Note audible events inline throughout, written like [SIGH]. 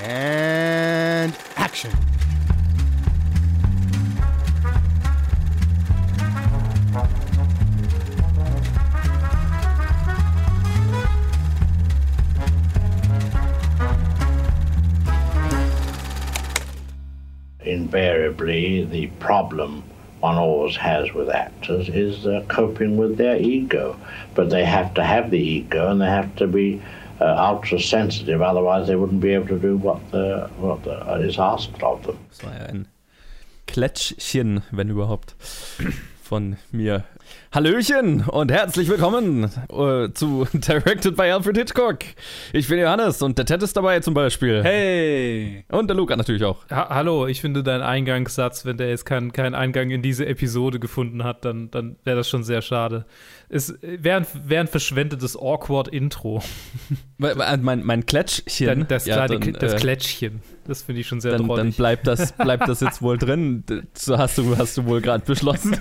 And action. invariably the problem one always has with actors is uh, coping with their ego. But they have to have the ego and they have to be uh, ultra sensitive, otherwise they wouldn't be able to do what, the, what the, uh, is asked of them. Das war ja ein Klätschchen, wenn überhaupt, von mir. Hallöchen und herzlich willkommen äh, zu [LAUGHS] Directed by Alfred Hitchcock. Ich bin Johannes und der Ted ist dabei zum Beispiel. Hey! Und der Luca natürlich auch. Ha hallo, ich finde deinen Eingangssatz, wenn der jetzt keinen kein Eingang in diese Episode gefunden hat, dann, dann wäre das schon sehr schade. Es wäre ein, wär ein verschwendetes Awkward-Intro. mein, mein Klätschchen. das, ja, kleine, dann, das äh, Klätschchen. Das finde ich schon sehr dann, drollig. Dann bleibt das, bleibt das jetzt wohl drin. So hast du, hast du wohl gerade beschlossen. [LAUGHS]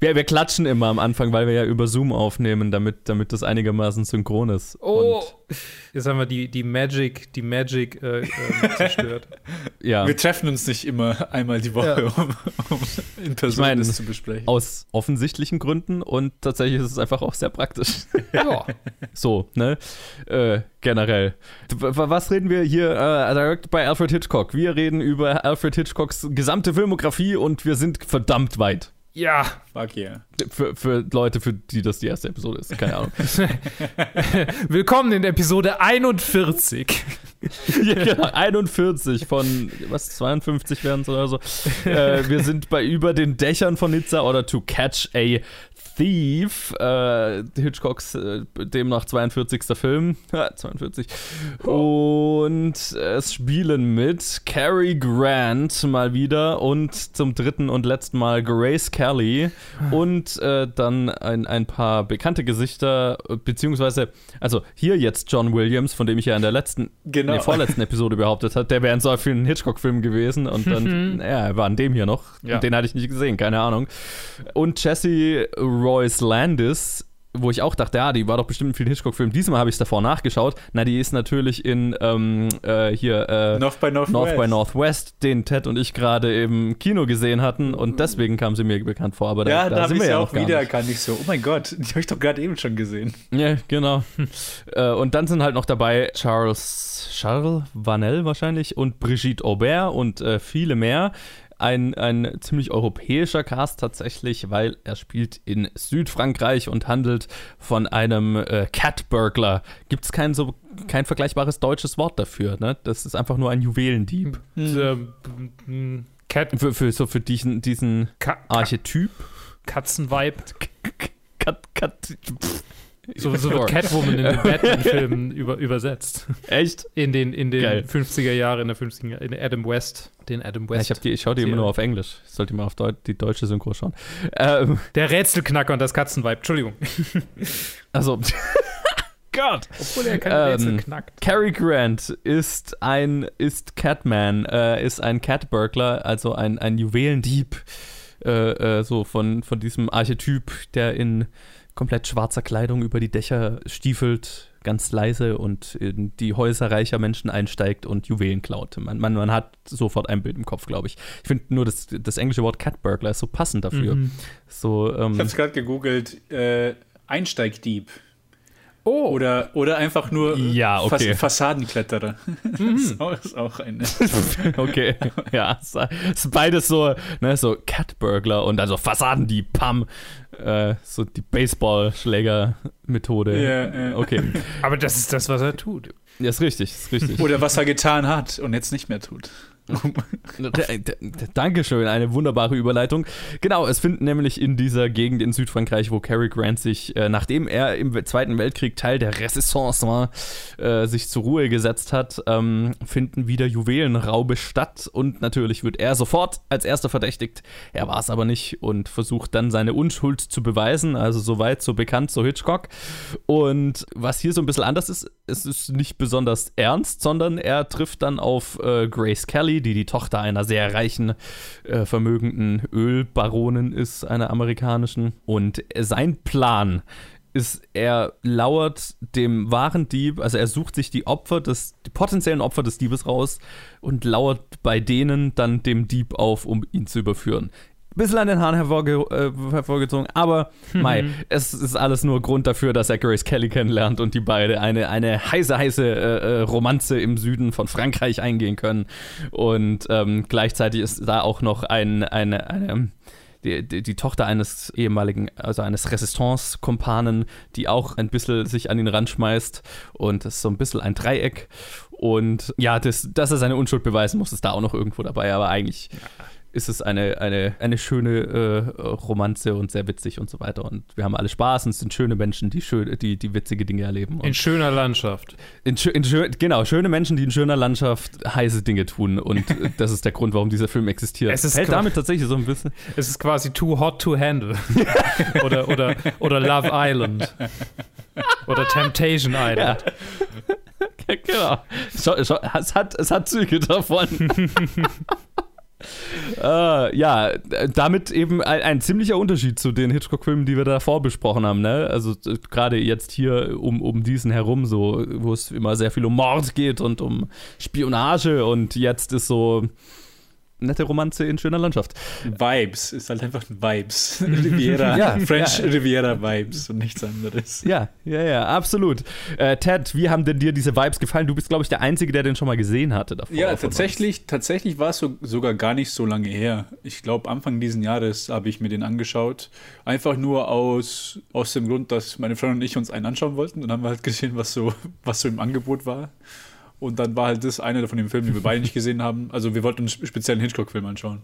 wir, wir klatschen immer am Anfang, weil wir ja über Zoom aufnehmen, damit, damit das einigermaßen synchron ist. Oh! Jetzt haben wir die, die Magic, die Magic äh, äh, [LAUGHS] zerstört. ja. Wir treffen uns nicht immer einmal die Woche, ja. um, um, in Person ich mein, das zu besprechen. Aus offensichtlichen Gründen und tatsächlich ist es einfach auch sehr praktisch. [LAUGHS] ja. So, ne? Äh, generell. Was reden wir hier? Uh, directed by Alfred Hitchcock. Wir reden über Alfred Hitchcocks gesamte Filmografie und wir sind verdammt weit. Ja. Fuck yeah. Für, für Leute, für die das die erste Episode ist. Keine Ahnung. [LAUGHS] Willkommen in Episode 41. ja, genau, 41 von, was, 52 werden es oder so. Äh, wir sind bei über den Dächern von Nizza oder To Catch a Thief, äh, Hitchcocks äh, demnach 42. Film. [LAUGHS] 42. Und es spielen mit Cary Grant mal wieder und zum dritten und letzten Mal Grace Kelly und äh, dann ein, ein paar bekannte Gesichter, beziehungsweise, also hier jetzt John Williams, von dem ich ja in der letzten, genau. nee, vorletzten Episode behauptet habe, der wäre in so vielen Hitchcock-Filmen gewesen und dann, ja, er war an dem hier noch. Ja. Den hatte ich nicht gesehen, keine Ahnung. Und Jesse Royce Landis, wo ich auch dachte, ja, die war doch bestimmt in vielen Hitchcock-Filmen. Diesmal habe ich es davor nachgeschaut. Na, die ist natürlich in ähm, äh, hier äh, North by Northwest. North by Northwest, den Ted und ich gerade im Kino gesehen hatten und deswegen kam sie mir bekannt vor. Aber da, ja, da, da sind wir ja auch wieder kann ich so, oh mein Gott, die habe ich doch gerade eben schon gesehen. Ja, genau. [LAUGHS] äh, und dann sind halt noch dabei Charles Charles Vanel wahrscheinlich und Brigitte Aubert und äh, viele mehr ein, ein ziemlich europäischer Cast tatsächlich, weil er spielt in Südfrankreich und handelt von einem äh, Cat Burglar. Gibt es kein so kein vergleichbares deutsches Wort dafür, ne? Das ist einfach nur ein Juwelendieb. Mhm. Cat für, für, so für diesen, diesen Ka Archetyp. Katzenvibe. Kat, Kat, so, so wird Catwoman in den [LAUGHS] Batman-Filmen über, übersetzt. Echt? In den, in den 50er Jahren, in der 50er in Adam West. Den Adam West. Ja, ich, die, ich schaue die immer nur auf Englisch. Ich sollte mal auf Deu die deutsche Synchro schauen. Ähm, der Rätselknacker und das Katzenweib. Entschuldigung. [LAUGHS] Also. [LAUGHS] Gott. Obwohl er kein ähm, Rätsel knackt. Cary Grant ist ein ist Catman, äh, ist ein Catburglar, also ein, ein Juwelendieb, äh, äh, so von, von diesem Archetyp, der in komplett schwarzer Kleidung über die Dächer stiefelt, ganz leise und in die Häuser reicher Menschen einsteigt und Juwelen klaut. Man, man, man hat sofort ein Bild im Kopf, glaube ich. Ich finde nur das, das englische Wort Cat Burglar ist so passend dafür. Mhm. So, ähm, ich habe es gerade gegoogelt. Äh, Einsteigdieb. Oh. Oder, oder einfach nur ja, okay. Fass Fassadenkletterer. [LAUGHS] Mhm. das ist auch eine. [LAUGHS] okay. Ja, es ist beides so, ne, so Catburglar und also Fassadendieb, Pam. Äh, so die Baseballschläger-Methode. Ja, ja. Okay. Aber das ist das, was er tut. Ja, ist richtig, ist richtig. Oder was er getan hat und jetzt nicht mehr tut. [LAUGHS] Dankeschön, eine wunderbare Überleitung. Genau, es finden nämlich in dieser Gegend in Südfrankreich, wo Cary Grant sich, äh, nachdem er im Zweiten Weltkrieg Teil der Renaissance war, äh, sich zur Ruhe gesetzt hat, ähm, finden wieder Juwelenraube statt und natürlich wird er sofort als erster verdächtigt. Er war es aber nicht und versucht dann seine Unschuld zu beweisen, also soweit so bekannt, so Hitchcock. Und was hier so ein bisschen anders ist, es ist nicht besonders ernst, sondern er trifft dann auf äh, Grace Kelly, die die Tochter einer sehr reichen, äh, vermögenden Ölbaronin ist, einer amerikanischen. Und sein Plan ist, er lauert dem wahren Dieb, also er sucht sich die Opfer des, die potenziellen Opfer des Diebes raus und lauert bei denen dann dem Dieb auf, um ihn zu überführen bisschen an den Haaren hervorge äh, hervorgezogen, aber mhm. Mai, es ist alles nur Grund dafür, dass er Grace Kelly kennenlernt und die beide eine, eine heiße, heiße äh, äh, Romanze im Süden von Frankreich eingehen können. Und ähm, gleichzeitig ist da auch noch ein, eine, eine die, die, die, Tochter eines ehemaligen, also eines Resistance-Kumpanen, die auch ein bisschen sich an ihn ranschmeißt und das ist so ein bisschen ein Dreieck. Und ja, das, dass er seine Unschuld beweisen muss, ist da auch noch irgendwo dabei, aber eigentlich ist es eine, eine, eine schöne äh, Romanze und sehr witzig und so weiter. Und wir haben alle Spaß und es sind schöne Menschen, die, schön, die, die witzige Dinge erleben. in schöner Landschaft. In, in, genau, schöne Menschen, die in schöner Landschaft heiße Dinge tun. Und [LAUGHS] das ist der Grund, warum dieser Film existiert. Es ist Fällt damit tatsächlich so ein bisschen. Es ist quasi too hot to handle. [LAUGHS] oder, oder, oder Love Island. Oder Temptation Island. Ja. [LAUGHS] genau. Es hat, es hat Züge davon. Äh, ja, damit eben ein, ein, ziemlicher Unterschied zu den Hitchcock-Filmen, die wir davor besprochen haben. Ne? Also äh, gerade jetzt hier um, um diesen herum, so, wo es immer sehr viel um Mord geht und um Spionage und jetzt ist so nette Romanze in schöner Landschaft. Vibes, ist halt einfach Vibes. [LAUGHS] Riviera, ja, French ja. Riviera Vibes und nichts anderes. Ja, ja, ja, absolut. Äh, Ted, wie haben denn dir diese Vibes gefallen? Du bist, glaube ich, der Einzige, der den schon mal gesehen hatte davor. Ja, tatsächlich, tatsächlich war es so, sogar gar nicht so lange her. Ich glaube, Anfang diesen Jahres habe ich mir den angeschaut. Einfach nur aus, aus dem Grund, dass meine Freundin und ich uns einen anschauen wollten. Dann haben wir halt gesehen, was so, was so im Angebot war. Und dann war halt das einer von den Filmen, die wir beide nicht gesehen haben. Also wir wollten einen Hitchcock-Film anschauen.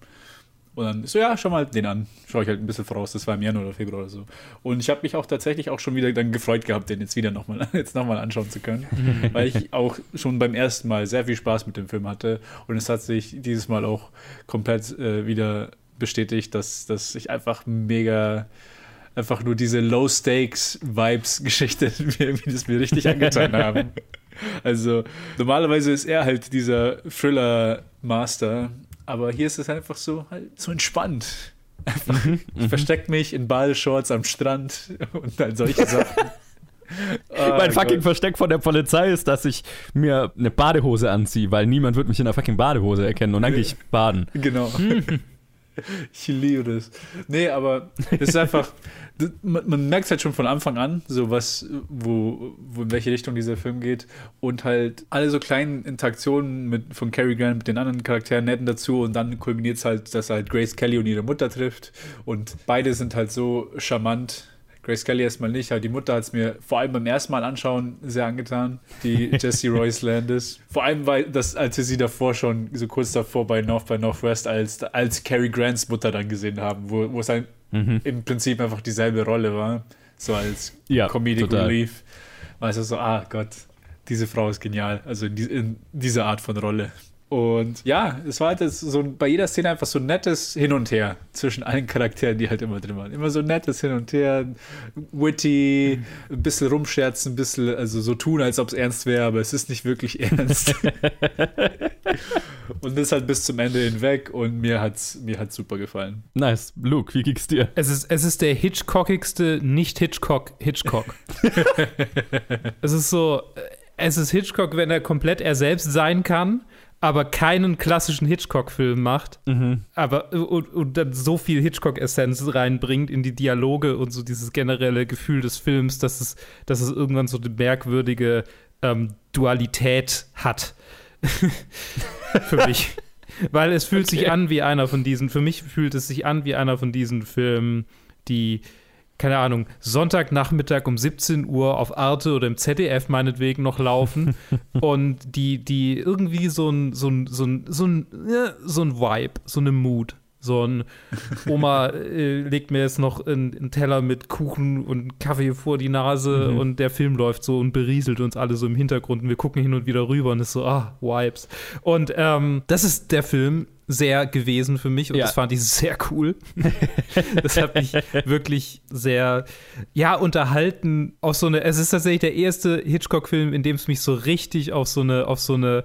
Und dann so, ja, schau mal den an. Schaue ich halt ein bisschen voraus. Das war im Januar oder Februar oder so. Und ich habe mich auch tatsächlich auch schon wieder dann gefreut gehabt, den jetzt wieder nochmal [LAUGHS] noch anschauen zu können. [LAUGHS] weil ich auch schon beim ersten Mal sehr viel Spaß mit dem Film hatte. Und es hat sich dieses Mal auch komplett äh, wieder bestätigt, dass, dass ich einfach mega einfach nur diese Low-Stakes-Vibes-Geschichte [LAUGHS] mir, das mir richtig angetan haben. Also normalerweise ist er halt dieser Thriller-Master, aber hier ist es einfach so, halt so entspannt. Einfach, mhm, ich mhm. verstecke mich in Ballshorts am Strand und all solche Sachen. [LAUGHS] Oh, mein fucking Gott. Versteck von der Polizei ist, dass ich mir eine Badehose anziehe, weil niemand wird mich in einer fucking Badehose erkennen und dann gehe ich [LAUGHS] baden. Genau. [LAUGHS] ich liebe das. Nee, aber es ist einfach, [LAUGHS] man, man merkt es halt schon von Anfang an, so was, wo, wo in welche Richtung dieser Film geht. Und halt alle so kleinen Interaktionen mit, von Cary Grant mit den anderen Charakteren netten dazu. Und dann kulminiert es halt, dass er halt Grace Kelly und ihre Mutter trifft. Und beide sind halt so charmant. Grace Kelly erstmal nicht, halt die Mutter hat es mir vor allem beim ersten Mal anschauen sehr angetan, die [LAUGHS] Jessie Royce Landis. Vor allem, weil das, als wir sie davor schon so kurz davor bei North by Northwest als, als Cary Grants Mutter dann gesehen haben, wo, wo es ein mhm. im Prinzip einfach dieselbe Rolle war, so als ja, Comedic total. Relief. Weißt du, so, ah Gott, diese Frau ist genial, also in, die, in dieser Art von Rolle. Und ja, es war halt so bei jeder Szene einfach so ein nettes Hin und Her zwischen allen Charakteren, die halt immer drin waren. Immer so ein nettes Hin und Her, witty, ein bisschen rumscherzen, ein bisschen, also so tun, als ob es ernst wäre, aber es ist nicht wirklich [LAUGHS] ernst. [LAUGHS] und das halt bis zum Ende hinweg und mir hat's, mir hat's super gefallen. Nice. Luke, wie ging's dir? Es ist, es ist der Hitchcockigste Nicht-Hitchcock-Hitchcock. [LAUGHS] es ist so, es ist Hitchcock, wenn er komplett er selbst sein kann aber keinen klassischen Hitchcock-Film macht, mhm. aber und, und, dann so viel Hitchcock-Essenz reinbringt in die Dialoge und so dieses generelle Gefühl des Films, dass es, dass es irgendwann so eine merkwürdige ähm, Dualität hat. [LAUGHS] für mich. Weil es fühlt okay. sich an wie einer von diesen, für mich fühlt es sich an wie einer von diesen Filmen, die keine Ahnung, Sonntagnachmittag um 17 Uhr auf Arte oder im ZDF meinetwegen noch laufen [LAUGHS] und die, die irgendwie so ein, so ein, so ein, so ein, so ein Vibe, so eine Mood. So ein Oma äh, legt mir jetzt noch einen, Teller mit Kuchen und Kaffee vor die Nase mhm. und der Film läuft so und berieselt uns alle so im Hintergrund und wir gucken hin und wieder rüber und ist so, ah, Vibes. Und ähm, das ist der Film sehr gewesen für mich und ja. das fand ich sehr cool. [LAUGHS] das hat mich wirklich sehr, ja, unterhalten. Auf so eine, es ist tatsächlich der erste Hitchcock-Film, in dem es mich so richtig auf so eine, auf so eine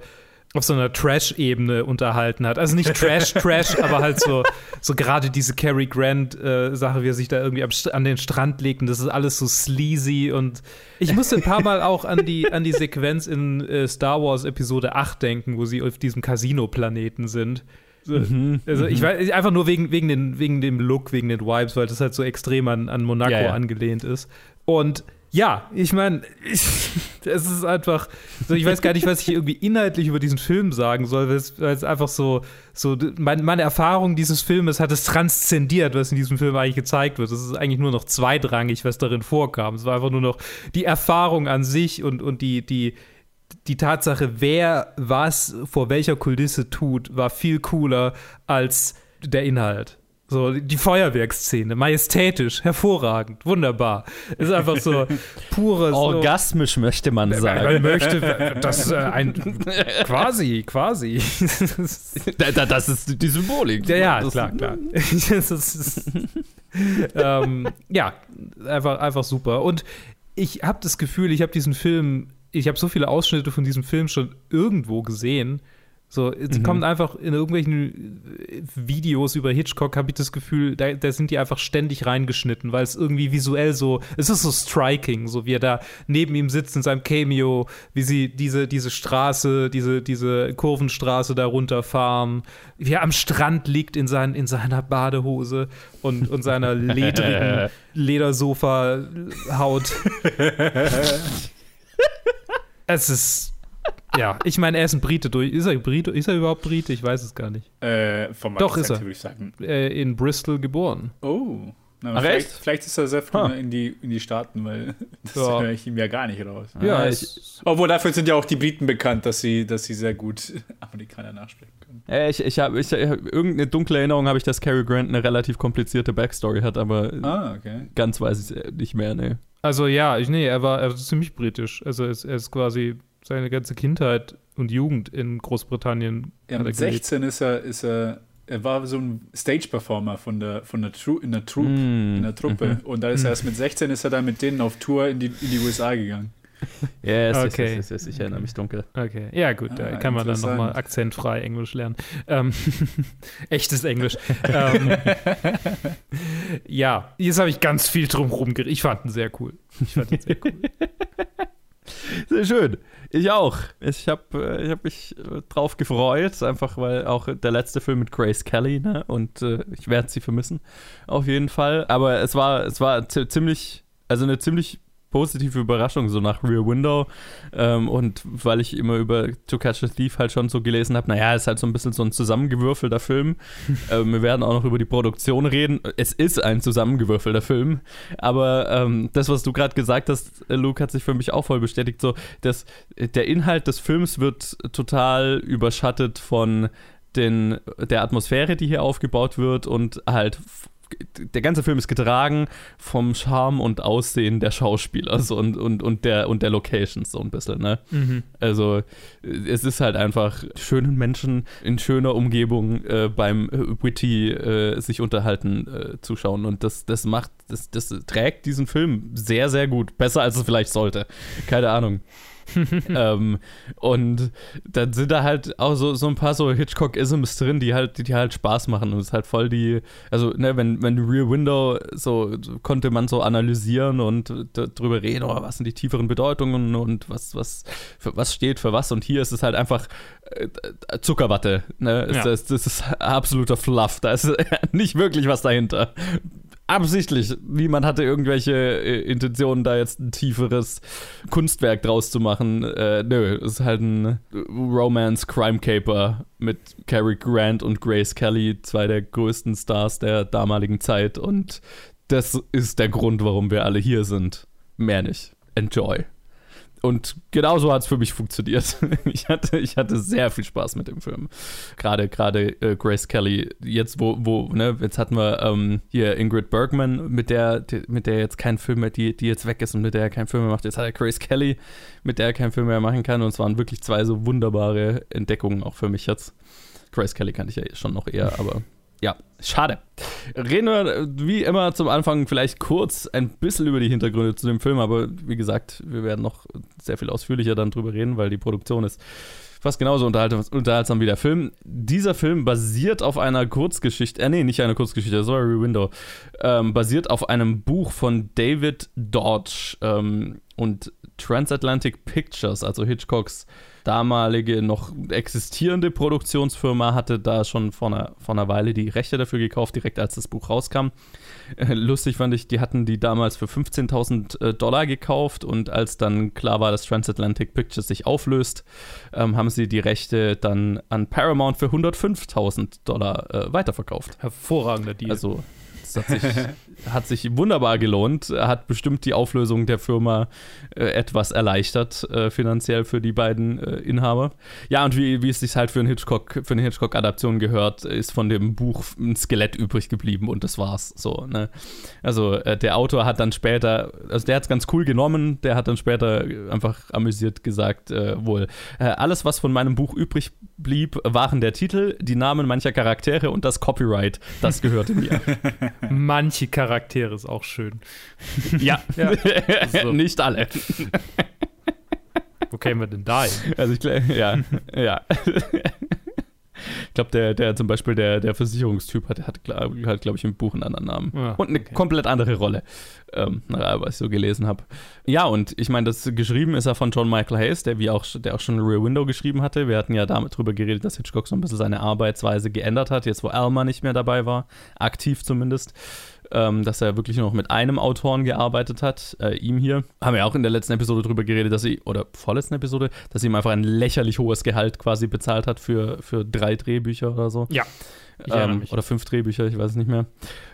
auf so einer Trash-Ebene unterhalten hat. Also nicht Trash, [LAUGHS] Trash, aber halt so, so gerade diese Cary Grant-Sache, äh, wie er sich da irgendwie an den Strand legt und das ist alles so sleazy und ich musste ein paar Mal auch an die, an die Sequenz in äh, Star Wars Episode 8 denken, wo sie auf diesem Casino-Planeten sind. Mhm, also ich mhm. weiß einfach nur wegen, wegen, den, wegen dem Look, wegen den Vibes, weil das halt so extrem an, an Monaco ja, ja. angelehnt ist. Und ja, ich meine, [LAUGHS] es ist einfach, so, ich weiß gar nicht, was ich irgendwie inhaltlich über diesen Film sagen soll, weil es, weil es einfach so, so mein, meine Erfahrung dieses Filmes hat es transzendiert, was in diesem Film eigentlich gezeigt wird. Es ist eigentlich nur noch zweitrangig, was darin vorkam. Es war einfach nur noch die Erfahrung an sich und, und die, die, die Tatsache, wer was vor welcher Kulisse tut, war viel cooler als der Inhalt. So, die Feuerwerksszene, majestätisch, hervorragend, wunderbar. Ist einfach so [LAUGHS] pures. Orgasmisch so, möchte man sagen. Man möchte, das äh, ein. [LAUGHS] quasi, quasi. das ist die Symbolik. Ja, ja, das klar, klar. [LAUGHS] ist, ähm, ja, einfach, einfach super. Und ich habe das Gefühl, ich habe diesen Film, ich habe so viele Ausschnitte von diesem Film schon irgendwo gesehen so, es mhm. kommt einfach in irgendwelchen äh, Videos über Hitchcock, habe ich das Gefühl, da, da, sind die einfach ständig reingeschnitten, weil es irgendwie visuell so, es ist so striking, so wie er da neben ihm sitzt in seinem Cameo, wie sie diese, diese Straße, diese, diese Kurvenstraße da runterfahren, wie er am Strand liegt in, sein, in seiner Badehose und, und seiner [LAUGHS] ledrigen Ledersofa-Haut. [LAUGHS] es ist ja, ich meine, er ist ein Brite durch. Ist er Brite? Ist er überhaupt Brite? Ich weiß es gar nicht. Äh, vom Doch, ist er. Würde ich sagen. Äh, in Bristol geboren. Oh. Na, Ach, vielleicht, vielleicht, ist er sehr früh huh. in, die, in die Staaten, weil [LAUGHS] das ja. höre ich ihm ja gar nicht raus. Ja, ich, obwohl dafür sind ja auch die Briten bekannt, dass sie, dass sie sehr gut [LAUGHS] Amerikaner nachsprechen können. Ich ich habe ich, irgendeine dunkle Erinnerung, habe ich, dass Cary Grant eine relativ komplizierte Backstory hat, aber ah, okay. ganz weiß ich es nicht mehr, ne. Also ja, ich, nee, er war, er war ziemlich britisch. Also er ist, er ist quasi seine ganze Kindheit und Jugend in Großbritannien. Ja, mit 16 ist er, ist er, er war so ein Stage-Performer von der, von der, Tru in der Troupe, mm. in der Truppe. Mhm. Und da ist er erst mit 16 ist er dann mit denen auf Tour in die, in die USA gegangen. [LAUGHS] Yes, okay. yes, yes, yes, ich erinnere mich dunkel. Okay, ja gut, da ah, kann man dann nochmal akzentfrei Englisch lernen. Ähm, [LAUGHS] echtes Englisch. ähm, [LAUGHS] ja, jetzt habe ich ganz viel drum rumgeredet. Ich fand ihn sehr cool. Ich fand ihn sehr cool. Sehr schön. Ich auch. Ich habe äh, ich hab mich äh, drauf gefreut, einfach weil auch der letzte Film mit Grace Kelly, ne? Und äh, ich werde sie vermissen, auf jeden Fall. Aber es war, es war ziemlich, also eine ziemlich positive Überraschung, so nach Rear Window. Ähm, und weil ich immer über To Catch a Thief halt schon so gelesen habe, naja, ist halt so ein bisschen so ein zusammengewürfelter Film. [LAUGHS] äh, wir werden auch noch über die Produktion reden. Es ist ein zusammengewürfelter Film. Aber ähm, das, was du gerade gesagt hast, Luke, hat sich für mich auch voll bestätigt. So, dass der Inhalt des Films wird total überschattet von den, der Atmosphäre, die hier aufgebaut wird und halt der ganze Film ist getragen vom Charme und Aussehen der Schauspieler so, und, und, und, der, und der Locations so ein bisschen. Ne? Mhm. Also es ist halt einfach schönen Menschen in schöner Umgebung äh, beim Witty äh, sich unterhalten äh, zuschauen und das, das macht, das, das trägt diesen Film sehr, sehr gut. Besser als es vielleicht sollte. Keine Ahnung. [LAUGHS] ähm, und dann sind da halt auch so, so ein paar so Hitchcock-Isms drin, die halt, die halt Spaß machen. Und es ist halt voll die, also, ne, wenn, wenn Rear Window so konnte man so analysieren und darüber reden, oh, was sind die tieferen Bedeutungen und was, was, für, was steht für was. Und hier ist es halt einfach äh, Zuckerwatte. Ne? Ja. Das, das ist absoluter Fluff. Da ist [LAUGHS] nicht wirklich was dahinter absichtlich. Niemand hatte irgendwelche äh, Intentionen, da jetzt ein tieferes Kunstwerk draus zu machen. Äh, nö, es ist halt ein Romance-Crime-Caper mit Cary Grant und Grace Kelly, zwei der größten Stars der damaligen Zeit. Und das ist der Grund, warum wir alle hier sind. Mehr nicht. Enjoy. Und genauso hat es für mich funktioniert. [LAUGHS] Ich hatte, ich hatte sehr viel Spaß mit dem Film. Gerade, gerade äh, Grace Kelly, jetzt wo, wo, ne, jetzt hatten wir ähm, hier Ingrid Bergman, mit der, die, mit der jetzt kein Film mehr, die, die jetzt weg ist und mit der er keinen Film mehr macht. Jetzt hat er Grace Kelly, mit der er keinen Film mehr machen kann. Und es waren wirklich zwei so wunderbare Entdeckungen auch für mich jetzt. Grace Kelly kannte ich ja schon noch eher, aber ja, schade. Reden wir wie immer zum Anfang vielleicht kurz ein bisschen über die Hintergründe zu dem Film, aber wie gesagt, wir werden noch sehr viel ausführlicher dann drüber reden, weil die Produktion ist fast genauso unterhaltsam wie der Film. Dieser Film basiert auf einer Kurzgeschichte, äh, nee, nicht eine Kurzgeschichte, sorry, Window, ähm, basiert auf einem Buch von David Dodge ähm, und Transatlantic Pictures, also Hitchcocks damalige noch existierende Produktionsfirma hatte da schon vor einer, vor einer Weile die Rechte dafür gekauft, direkt als das Buch rauskam. Äh, lustig fand ich, die hatten die damals für 15.000 äh, Dollar gekauft und als dann klar war, dass Transatlantic Pictures sich auflöst, ähm, haben sie die Rechte dann an Paramount für 105.000 Dollar äh, weiterverkauft. Hervorragender Deal. Also das hat sich, [LAUGHS] hat sich wunderbar gelohnt, hat bestimmt die Auflösung der Firma äh, etwas erleichtert, äh, finanziell für die beiden äh, Inhaber. Ja, und wie, wie es sich halt für, einen Hitchcock, für eine Hitchcock-Adaption gehört, ist von dem Buch ein Skelett übrig geblieben und das war's. So, ne? Also äh, der Autor hat dann später, also der hat es ganz cool genommen, der hat dann später einfach amüsiert gesagt, äh, wohl, äh, alles, was von meinem Buch übrig blieb, waren der Titel, die Namen mancher Charaktere und das Copyright. Das gehörte mir. [LAUGHS] Manche Charaktere ist auch schön. [LAUGHS] Ja, ja. So. [LAUGHS] nicht alle. Wo kämen wir denn da hin? Also ich glaube, ja, ja. Ich glaube, der, der zum Beispiel der, der Versicherungstyp hat, hat, hat glaube ich, im Buch einen anderen Namen. Ja, und eine okay. komplett andere Rolle, ähm, was ich so gelesen habe. Ja, und ich meine, das geschrieben ist er von John Michael Hayes, der wie auch, der auch schon Rear Window geschrieben hatte. Wir hatten ja damit drüber geredet, dass Hitchcock so ein bisschen seine Arbeitsweise geändert hat, jetzt wo Alma nicht mehr dabei war, aktiv zumindest ähm, dass er wirklich nur noch mit einem Autoren gearbeitet hat, äh, ihm hier. Haben wir auch in der letzten Episode drüber geredet, dass sie, oder vorletzten Episode, dass sie ihm einfach ein lächerlich hohes Gehalt quasi bezahlt hat für, für drei Drehbücher oder so. Ja. Ähm, oder fünf Drehbücher, ich weiß es nicht mehr.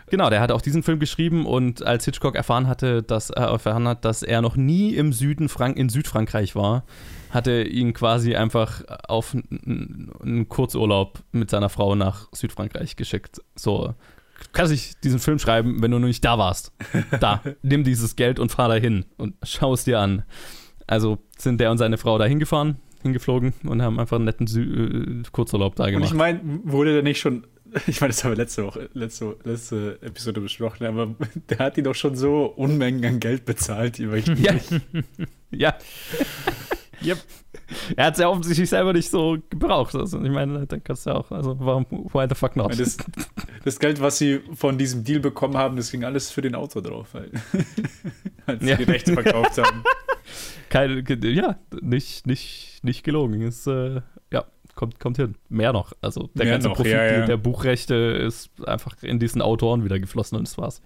Genau, der hat auch diesen Film geschrieben und als Hitchcock erfahren hatte, dass er erfahren hat, dass er noch nie im Süden Frank in Südfrankreich war, hatte ihn quasi einfach auf einen Kurzurlaub mit seiner Frau nach Südfrankreich geschickt. So, kannst nicht diesen Film schreiben, wenn du noch nicht da warst. Da, [LAUGHS] nimm dieses Geld und fahr da hin und schau es dir an. Also sind der und seine Frau da hingefahren, hingeflogen und haben einfach einen netten Sü äh, Kurzurlaub da gemacht. Und ich meine, wurde der nicht schon, [LAUGHS] ich meine, das haben wir letzte Woche, letzte, letzte Episode besprochen, aber [LAUGHS] der hat die doch schon so Unmengen an Geld bezahlt, die Ja. ja. Yep. Er hat es ja offensichtlich selber nicht so gebraucht. Also, ich meine, dann kannst du ja auch, also warum, why the fuck not? Das, das, Geld, was sie von diesem Deal bekommen haben, das ging alles für den Autor drauf, weil, [LAUGHS] als sie ja. die Rechte verkauft haben. [LAUGHS] Keine, ja, nicht, nicht, nicht gelogen. Ist, äh, ja, kommt, kommt hin. Mehr noch. Also der Mehr ganze noch, Profit ja, ja. der Buchrechte ist einfach in diesen Autoren wieder geflossen und das war's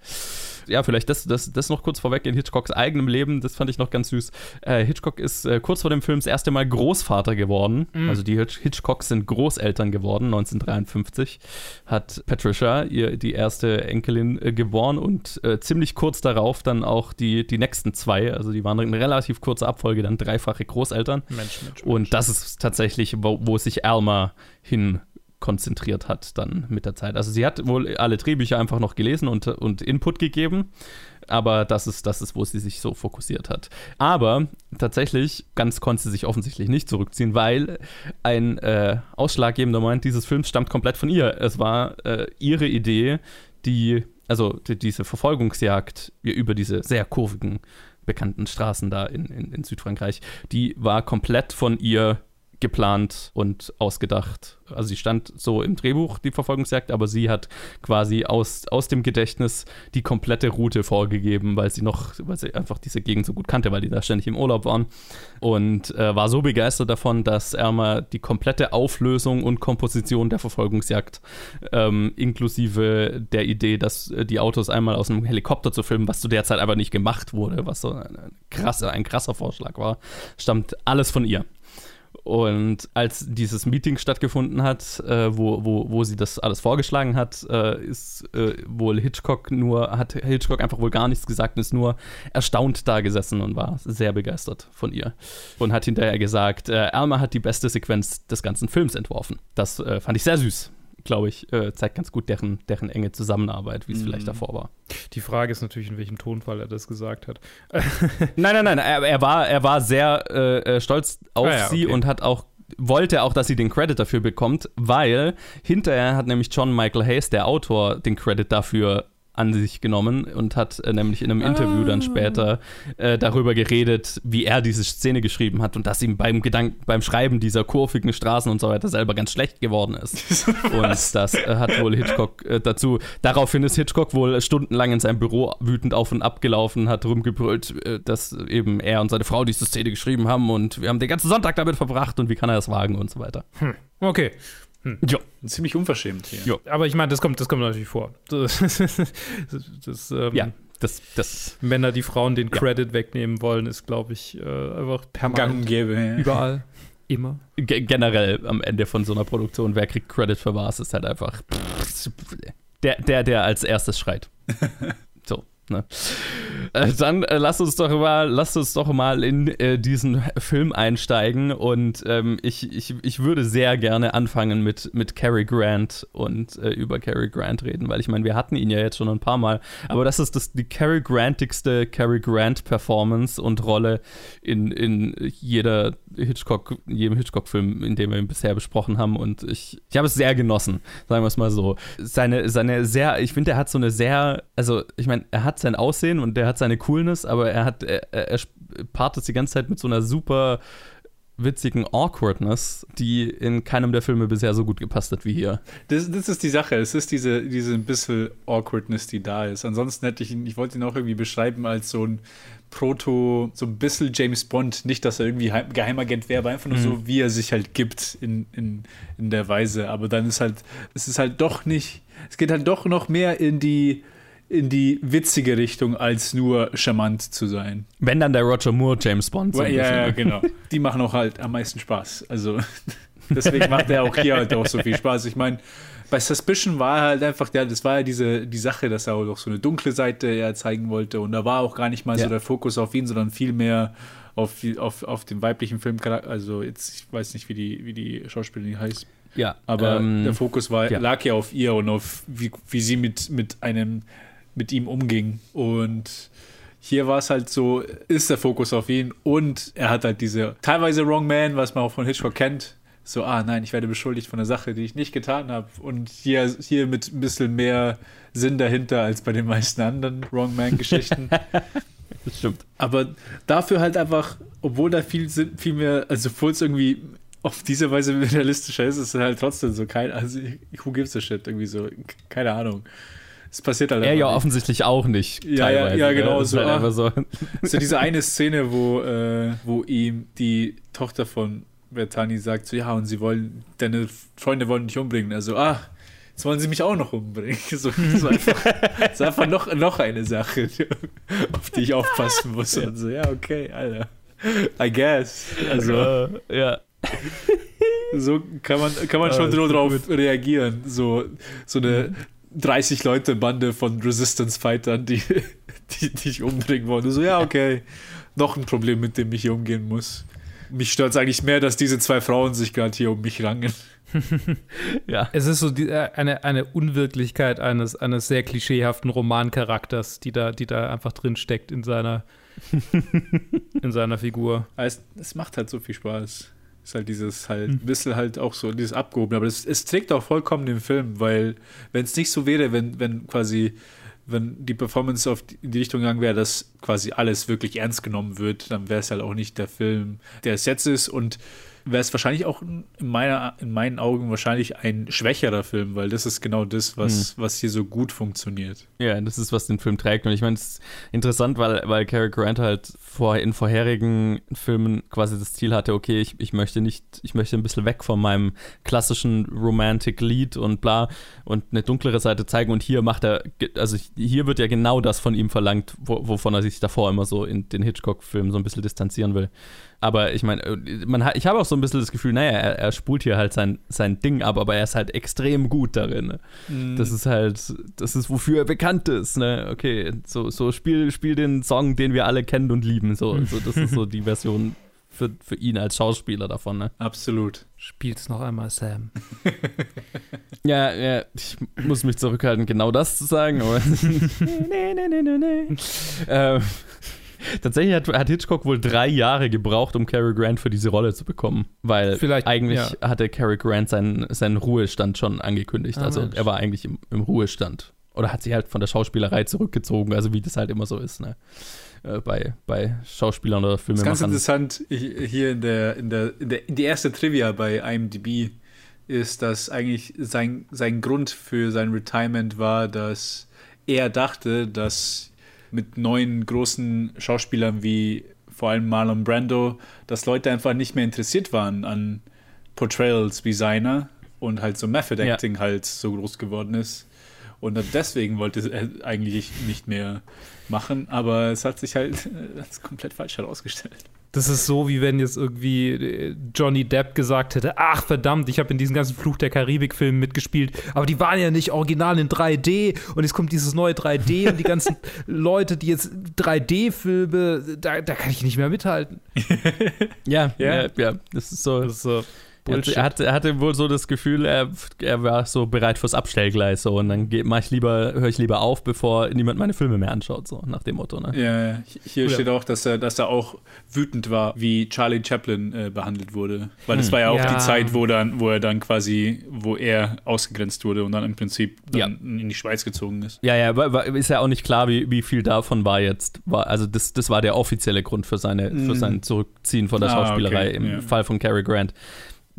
ja, vielleicht das, das, das noch kurz vorweg in Hitchcocks eigenem Leben, das fand ich noch ganz süß. Äh, Hitchcock ist äh, kurz vor dem Film das erste Mal Großvater geworden. Mhm. Also die Hitch Hitchcocks sind Großeltern geworden, 1953. Hat Patricia ihr die erste Enkelin äh, geboren und äh, ziemlich kurz darauf dann auch die, die nächsten zwei. Also die waren in relativ kurzer Abfolge dann dreifache Großeltern. Mensch, Mensch, Mensch. Und das ist tatsächlich, wo, wo sich Alma hin konzentriert hat dann mit der Zeit. Also sie hat wohl alle Drehbücher einfach noch gelesen und, und Input gegeben, aber das ist, das ist, wo sie sich so fokussiert hat. Aber tatsächlich, ganz konnte sie sich offensichtlich nicht zurückziehen, weil ein äh, ausschlaggebender Moment dieses Films stammt komplett von ihr. Es war äh, ihre Idee, die, also die, diese Verfolgungsjagd über diese sehr kurvigen, bekannten Straßen da in, in, in Südfrankreich, die war komplett von ihr geplant und ausgedacht. Also sie stand so im Drehbuch, die Verfolgungsjagd, aber sie hat quasi aus, aus dem Gedächtnis die komplette Route vorgegeben, weil sie noch, weil sie einfach diese Gegend so gut kannte, weil die da ständig im Urlaub waren. Und äh, war so begeistert davon, dass Erma die komplette Auflösung und Komposition der Verfolgungsjagd, ähm, inklusive der Idee, dass äh, die Autos einmal aus einem Helikopter zu filmen, was zu der Zeit aber nicht gemacht wurde, was so ein, ein, krasser, ein krasser Vorschlag war, stammt alles von ihr. Und als dieses Meeting stattgefunden hat, äh, wo, wo, wo sie das alles vorgeschlagen hat, äh, ist äh, wohl Hitchcock nur, hat Hitchcock einfach wohl gar nichts gesagt und ist nur erstaunt da gesessen und war sehr begeistert von ihr. Und hat hinterher gesagt, äh, Alma hat die beste Sequenz des ganzen Films entworfen. Das äh, fand ich sehr süß glaube ich, äh, zeigt ganz gut deren, deren enge Zusammenarbeit, wie es mm. vielleicht mhm. davor war. Die Frage ist natürlich, in welchem Tonfall er das gesagt hat. [LAUGHS] nein, nein, nein, er, er, war, er war sehr äh, äh stolz auf ah, ja, sie okay. und hat auch wollte auch, dass sie den Credit dafür bekommt, weil hinterher hat nämlich John Michael Hayes, der Autor, den Credit dafür an sich genommen und hat äh, nämlich in einem Interview dann später äh, darüber geredet, wie er diese Szene geschrieben hat und dass ihm beim Gedanken, beim Schreiben dieser kurvigen Straßen und so weiter selber ganz schlecht geworden ist. [LAUGHS] und das äh, hat wohl Hitchcock äh, dazu. Daraufhin ist Hitchcock wohl stundenlang in seinem Büro wütend auf und ab gelaufen, hat rumgebrüllt, äh, dass eben er und seine Frau diese Szene geschrieben haben und wir haben den ganzen Sonntag damit verbracht und wie kann er das wagen und so weiter. Hm. Okay. Hm. Ja. Ziemlich unverschämt hier. Jo. Aber ich meine, das kommt, das kommt natürlich vor. [LAUGHS] Das, das, ähm, ja. Das, das, Männer, die Frauen den ja. Credit wegnehmen wollen, ist, glaube ich, äh, einfach permanent. Gang gäbe, ja. Überall. [LAUGHS] Immer. G generell am Ende von so einer Produktion, wer kriegt Credit für was, ist halt einfach der, der, der als erstes schreit. [LAUGHS] Ne? Äh, dann äh, lass uns doch mal, lass uns doch mal in äh, diesen Film einsteigen und ähm, ich, ich, ich würde sehr gerne anfangen mit, mit Cary Grant und äh, über Cary Grant reden, weil ich meine, wir hatten ihn ja jetzt schon ein paar Mal, aber das ist das, die Cary Grantigste Cary Grant Performance und Rolle in, in jeder Hitchcock, jedem Hitchcock-Film, in dem wir ihn bisher besprochen haben und ich, ich habe es sehr genossen, sagen wir es mal so. Seine, seine sehr, ich finde, er hat so eine sehr, also ich meine, er hat sein Aussehen und der hat seine Coolness, aber er hat, er, er paart es die ganze Zeit mit so einer super witzigen Awkwardness, die in keinem der Filme bisher so gut gepasst hat wie hier. Das, das ist die Sache. Es ist diese, diese ein bisschen Awkwardness, die da ist. Ansonsten hätte ich ihn, ich wollte ihn auch irgendwie beschreiben als so ein Proto, so ein bisschen James Bond. Nicht, dass er irgendwie Geheimagent wäre, aber einfach nur mhm. so, wie er sich halt gibt in, in, in der Weise. Aber dann ist halt, es ist halt doch nicht, es geht halt doch noch mehr in die in die witzige Richtung, als nur charmant zu sein. Wenn dann der Roger Moore James Bond. So ja, ja, genau. Die machen auch halt am meisten Spaß. Also [LAUGHS] deswegen macht er auch hier halt auch so viel Spaß. Ich meine, bei Suspicion war halt einfach, ja, das war ja diese die Sache, dass er auch so eine dunkle Seite ja zeigen wollte und da war auch gar nicht mal ja. so der Fokus auf ihn, sondern viel mehr auf, auf, auf den weiblichen Filmcharakter. Also jetzt, ich weiß nicht, wie die, wie die Schauspielerin heißt. Ja. Aber ähm, der Fokus war, ja. lag ja auf ihr und auf wie, wie sie mit, mit einem mit ihm umging. Und hier war es halt so, ist der Fokus auf ihn und er hat halt diese teilweise Wrong Man, was man auch von Hitchcock kennt. So, ah nein, ich werde beschuldigt von einer Sache, die ich nicht getan habe. Und hier, hier mit ein bisschen mehr Sinn dahinter als bei den meisten anderen Wrong Man-Geschichten. [LAUGHS] das stimmt. Aber dafür halt einfach, obwohl da viel, viel mehr, also obwohl es irgendwie auf diese Weise realistischer ist, ist es halt trotzdem so kein, also who gives a shit, irgendwie so, keine Ahnung. Es passiert halt Er ja nicht. offensichtlich auch nicht. Ja, ja, ja, genau. So, halt ah, so. so diese [LAUGHS] eine Szene, wo, äh, wo ihm die Tochter von Bertani sagt, so ja, und sie wollen, deine Freunde wollen dich umbringen. Also, ah, jetzt wollen sie mich auch noch umbringen. [LAUGHS] So, so einfach, ist einfach noch, noch eine Sache, [LAUGHS] auf die ich aufpassen muss. Und so, ja, okay, Alter. I guess. Also, ja. So kann man, kann man schon drauf reagieren. So, so eine 30 Leute Bande von Resistance-Fightern, die, [LAUGHS] die, die ich umbringen wollen. So, ja, okay, noch ein Problem, mit dem ich hier umgehen muss. Mich stört es eigentlich mehr, dass diese zwei Frauen sich gerade hier um mich rangen. [LAUGHS] ja. Es ist so die, äh, eine, eine Unwirklichkeit eines, eines sehr klischeehaften Romancharakters, die da, die da einfach drin steckt in seiner, [LAUGHS] in seiner Figur. Es, es macht halt so viel Spaß. Ist halt dieses halt, ein bisschen halt auch so, dieses Abgehoben. Aber es, es trägt auch vollkommen den Film, weil, wenn es nicht so wäre, wenn, wenn quasi, wenn die Performance auf die, in die Richtung gegangen wäre, dass quasi alles wirklich ernst genommen wird, dann wäre es halt auch nicht der Film, der es jetzt ist. Und wäre es wahrscheinlich auch in, meiner, in meinen Augen wahrscheinlich ein schwächerer Film, weil das ist genau das, was, mhm. was hier so gut funktioniert. Ja, das ist, was den Film trägt. Und ich meine, es ist interessant, weil, weil Cary Grant halt vor, in vorherigen Filmen quasi das Ziel hatte, okay, ich, ich möchte nicht, ich möchte ein bisschen weg von meinem klassischen Romantic Lead und bla und eine dunklere Seite zeigen. Und hier macht er, also hier wird ja genau das von ihm verlangt, wo, wovon er sich davor immer so in den Hitchcock-Filmen so ein bisschen distanzieren will. Aber ich meine, man ich habe auch so ein bisschen das Gefühl, naja, er, er spult hier halt sein, sein Ding ab, aber er ist halt extrem gut darin. Ne? Mm. Das ist halt, das ist, wofür er bekannt ist. Ne? Okay, so, so spiel, spiel den Song, den wir alle kennen und lieben. So, so das ist so die Version für, für ihn als Schauspieler davon. Ne? Absolut. Spiel's noch einmal, Sam. [LAUGHS] ja, ja, ich muss mich zurückhalten, genau das zu sagen. Aber nee, nee, nee, nee, nee. ähm, Tatsächlich hat, hat, Hitchcock wohl drei Jahre gebraucht, um Cary Grant für diese Rolle zu bekommen. Weil Vielleicht, eigentlich ja. hatte Cary Grant seinen, seinen Ruhestand schon angekündigt. Ah, also Mensch. er war eigentlich im, im Ruhestand. oder hat sich halt von der Schauspielerei zurückgezogen, also wie das halt immer so ist, ne? Äh, bei, bei Schauspielern oder Das ist ganz interessant, ich- hier in der, in der, in der, die erste Trivia bei IMDb ist, dass eigentlich sein, sein Grund für sein Retirement war, dass er dachte, dass mit neuen großen Schauspielern wie vor allem Marlon Brando, dass Leute einfach nicht mehr interessiert waren an Portrayals wie seiner und halt so Method Ja. Acting halt so groß geworden ist. Und deswegen wollte er eigentlich nicht mehr machen, aber es hat sich halt [LAUGHS] als komplett falsch herausgestellt. Das ist so, wie wenn jetzt irgendwie äh, Johnny Depp gesagt hätte: Ach verdammt, ich habe in diesen ganzen Fluch der Karibik-Filmen mitgespielt, aber die waren ja nicht original in 3D und jetzt kommt dieses neue 3D und die ganzen [LAUGHS] Leute, die jetzt 3D-Filme, da, da kann ich nicht mehr mithalten. ja, Ja. ja, ja, das ist so. Das ist so Er hatte, er, hatte, er hatte wohl so das Gefühl, er, er war so bereit fürs Abstellgleis so und dann geh- mach ich lieber, höre ich lieber auf, bevor niemand meine Filme mehr anschaut, so nach dem Motto. Ne? Ja, hier Ja. steht auch, dass er, dass er auch wütend war, wie Charlie Chaplin äh, behandelt wurde. Weil das war ja auch Ja. die Zeit, wo, dann, wo er dann quasi, wo er ausgegrenzt wurde und dann im Prinzip dann in die Schweiz gezogen ist. Ja, ja, war, war, ist ja auch nicht klar, wie, wie viel davon war jetzt. War, also das, das war der offizielle Grund für, seine, für Mm. sein Zurückziehen von der Ah, Schauspielerei okay, im ja. Fall von Cary Grant.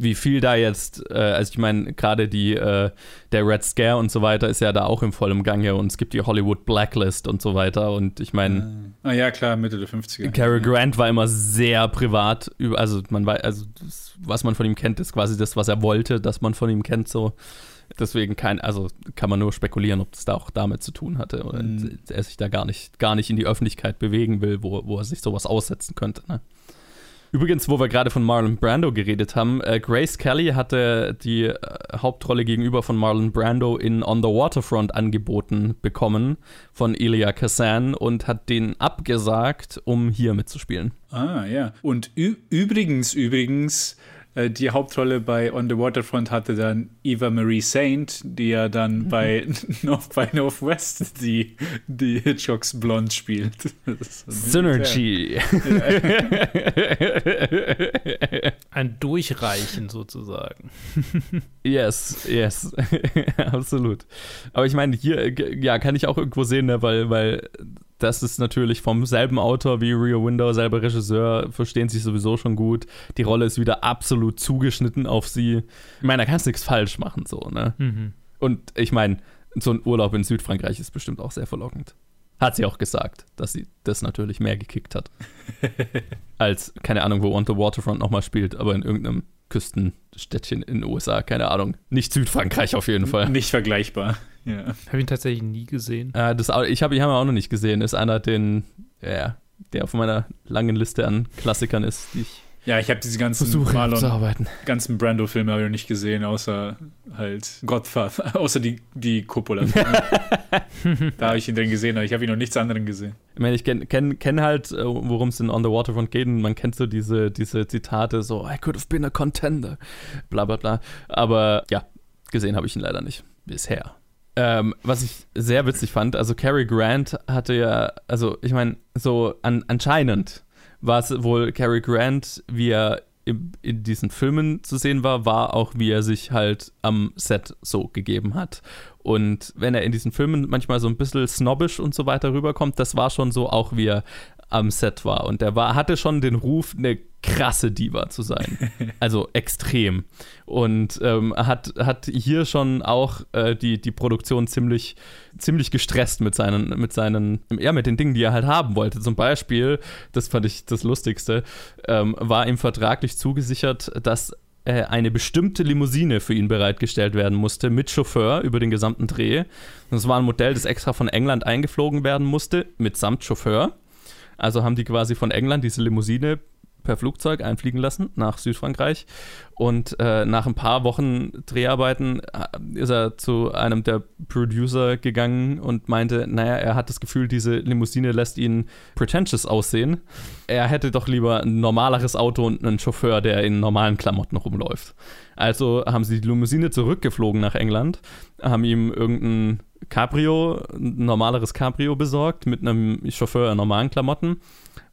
Wie viel da jetzt, äh, also ich meine, gerade die, äh, der Red Scare und so weiter ist ja da auch im vollen Gange und es gibt die Hollywood Blacklist und so weiter und ich meine, Ah ja, klar, Mitte der 50er. Cary Grant war immer sehr privat, also man weiß, also das, was man von ihm kennt, ist quasi das, was er wollte, dass man von ihm kennt, so. Deswegen kein, also kann man nur spekulieren, ob das da auch damit zu tun hatte oder Mhm. er sich da gar nicht, gar nicht in die Öffentlichkeit bewegen will, wo, wo er sich sowas aussetzen könnte. Ne? Übrigens, wo wir gerade von Marlon Brando geredet haben, äh, Grace Kelly hatte die äh, Hauptrolle gegenüber von Marlon Brando in On the Waterfront angeboten bekommen von Elia Kazan und hat den abgesagt, um hier mitzuspielen. Ah, ja. Und übrigens, übrigens, die Hauptrolle bei On the Waterfront hatte dann Eva Marie Saint, die ja dann bei [LAUGHS] North by Northwest die, die Hitchcocks Blonde spielt. [LAUGHS] Ist so ein- Synergy. [LAUGHS] ein Durchreichen sozusagen. Yes, yes, absolut. Aber ich meine, hier, äh, ja, kann ich auch irgendwo sehen, ne, weil, weil das ist natürlich vom selben Autor wie Rear Window, selber Regisseur, verstehen sich sowieso schon gut. Die Rolle ist wieder absolut zugeschnitten auf sie. Ich meine, da kannst du nichts falsch machen, so, ne? Mhm. Und ich meine, so ein Urlaub in Südfrankreich ist bestimmt auch sehr verlockend. Hat sie auch gesagt, dass sie das natürlich mehr gekickt hat. [LAUGHS] Als, keine Ahnung, wo On the Waterfront nochmal spielt, aber in irgendeinem Küstenstädtchen in den USA, keine Ahnung. Nicht Südfrankreich auf jeden Fall. Nicht vergleichbar. Ja. Habe ihn tatsächlich nie gesehen. Äh, das, ich habe ihn auch noch nicht gesehen. Ist einer, den, ja, der auf meiner langen Liste an Klassikern ist, die ich Ja, ich habe diese ganzen versuche Marlon, ganzen Brando-Filme habe ich noch nicht gesehen, außer halt Godfather, [LAUGHS] außer die, die Coppola. [LAUGHS] da habe ich ihn dann gesehen, aber ich habe ihn noch nichts anderes gesehen. Ich meine, ich kenne kenn, kenn halt, äh, worum es in On the Waterfront geht und man kennt so diese, diese Zitate, so, I could have been a contender, bla bla bla. Aber ja, gesehen habe ich ihn leider nicht. Bisher. Ähm, was ich sehr witzig fand, also Cary Grant hatte ja, also ich meine, so an, anscheinend war es wohl Cary Grant, wie er im, in diesen Filmen zu sehen war, war auch, wie er sich halt am Set so gegeben hat. Und wenn er in diesen Filmen manchmal so ein bisschen snobbisch und so weiter rüberkommt, das war schon so auch, wie er am Set war. Und er war, hatte schon den Ruf, eine krasse Diva zu sein. [LAUGHS] Also extrem. Und ähm, hat, hat hier schon auch äh, die, die Produktion ziemlich, ziemlich gestresst mit seinen, mit seinen, ja, mit den Dingen, die er halt haben wollte. Zum Beispiel, das fand ich das Lustigste, ähm, war ihm vertraglich zugesichert, dass äh, eine bestimmte Limousine für ihn bereitgestellt werden musste mit Chauffeur über den gesamten Dreh. Das war ein Modell, das extra von England eingeflogen werden musste, mitsamt Chauffeur. Also haben die quasi von England diese Limousine per Flugzeug einfliegen lassen nach Südfrankreich. Und äh, nach ein paar Wochen Dreharbeiten äh, ist er zu einem der Producer gegangen und meinte, naja, er hat das Gefühl, diese Limousine lässt ihn pretentious aussehen. Er hätte doch lieber ein normaleres Auto und einen Chauffeur, der in normalen Klamotten rumläuft. Also haben sie die Limousine zurückgeflogen nach England, haben ihm irgendeinen Cabrio, ein normaleres Cabrio besorgt mit einem Chauffeur in normalen Klamotten.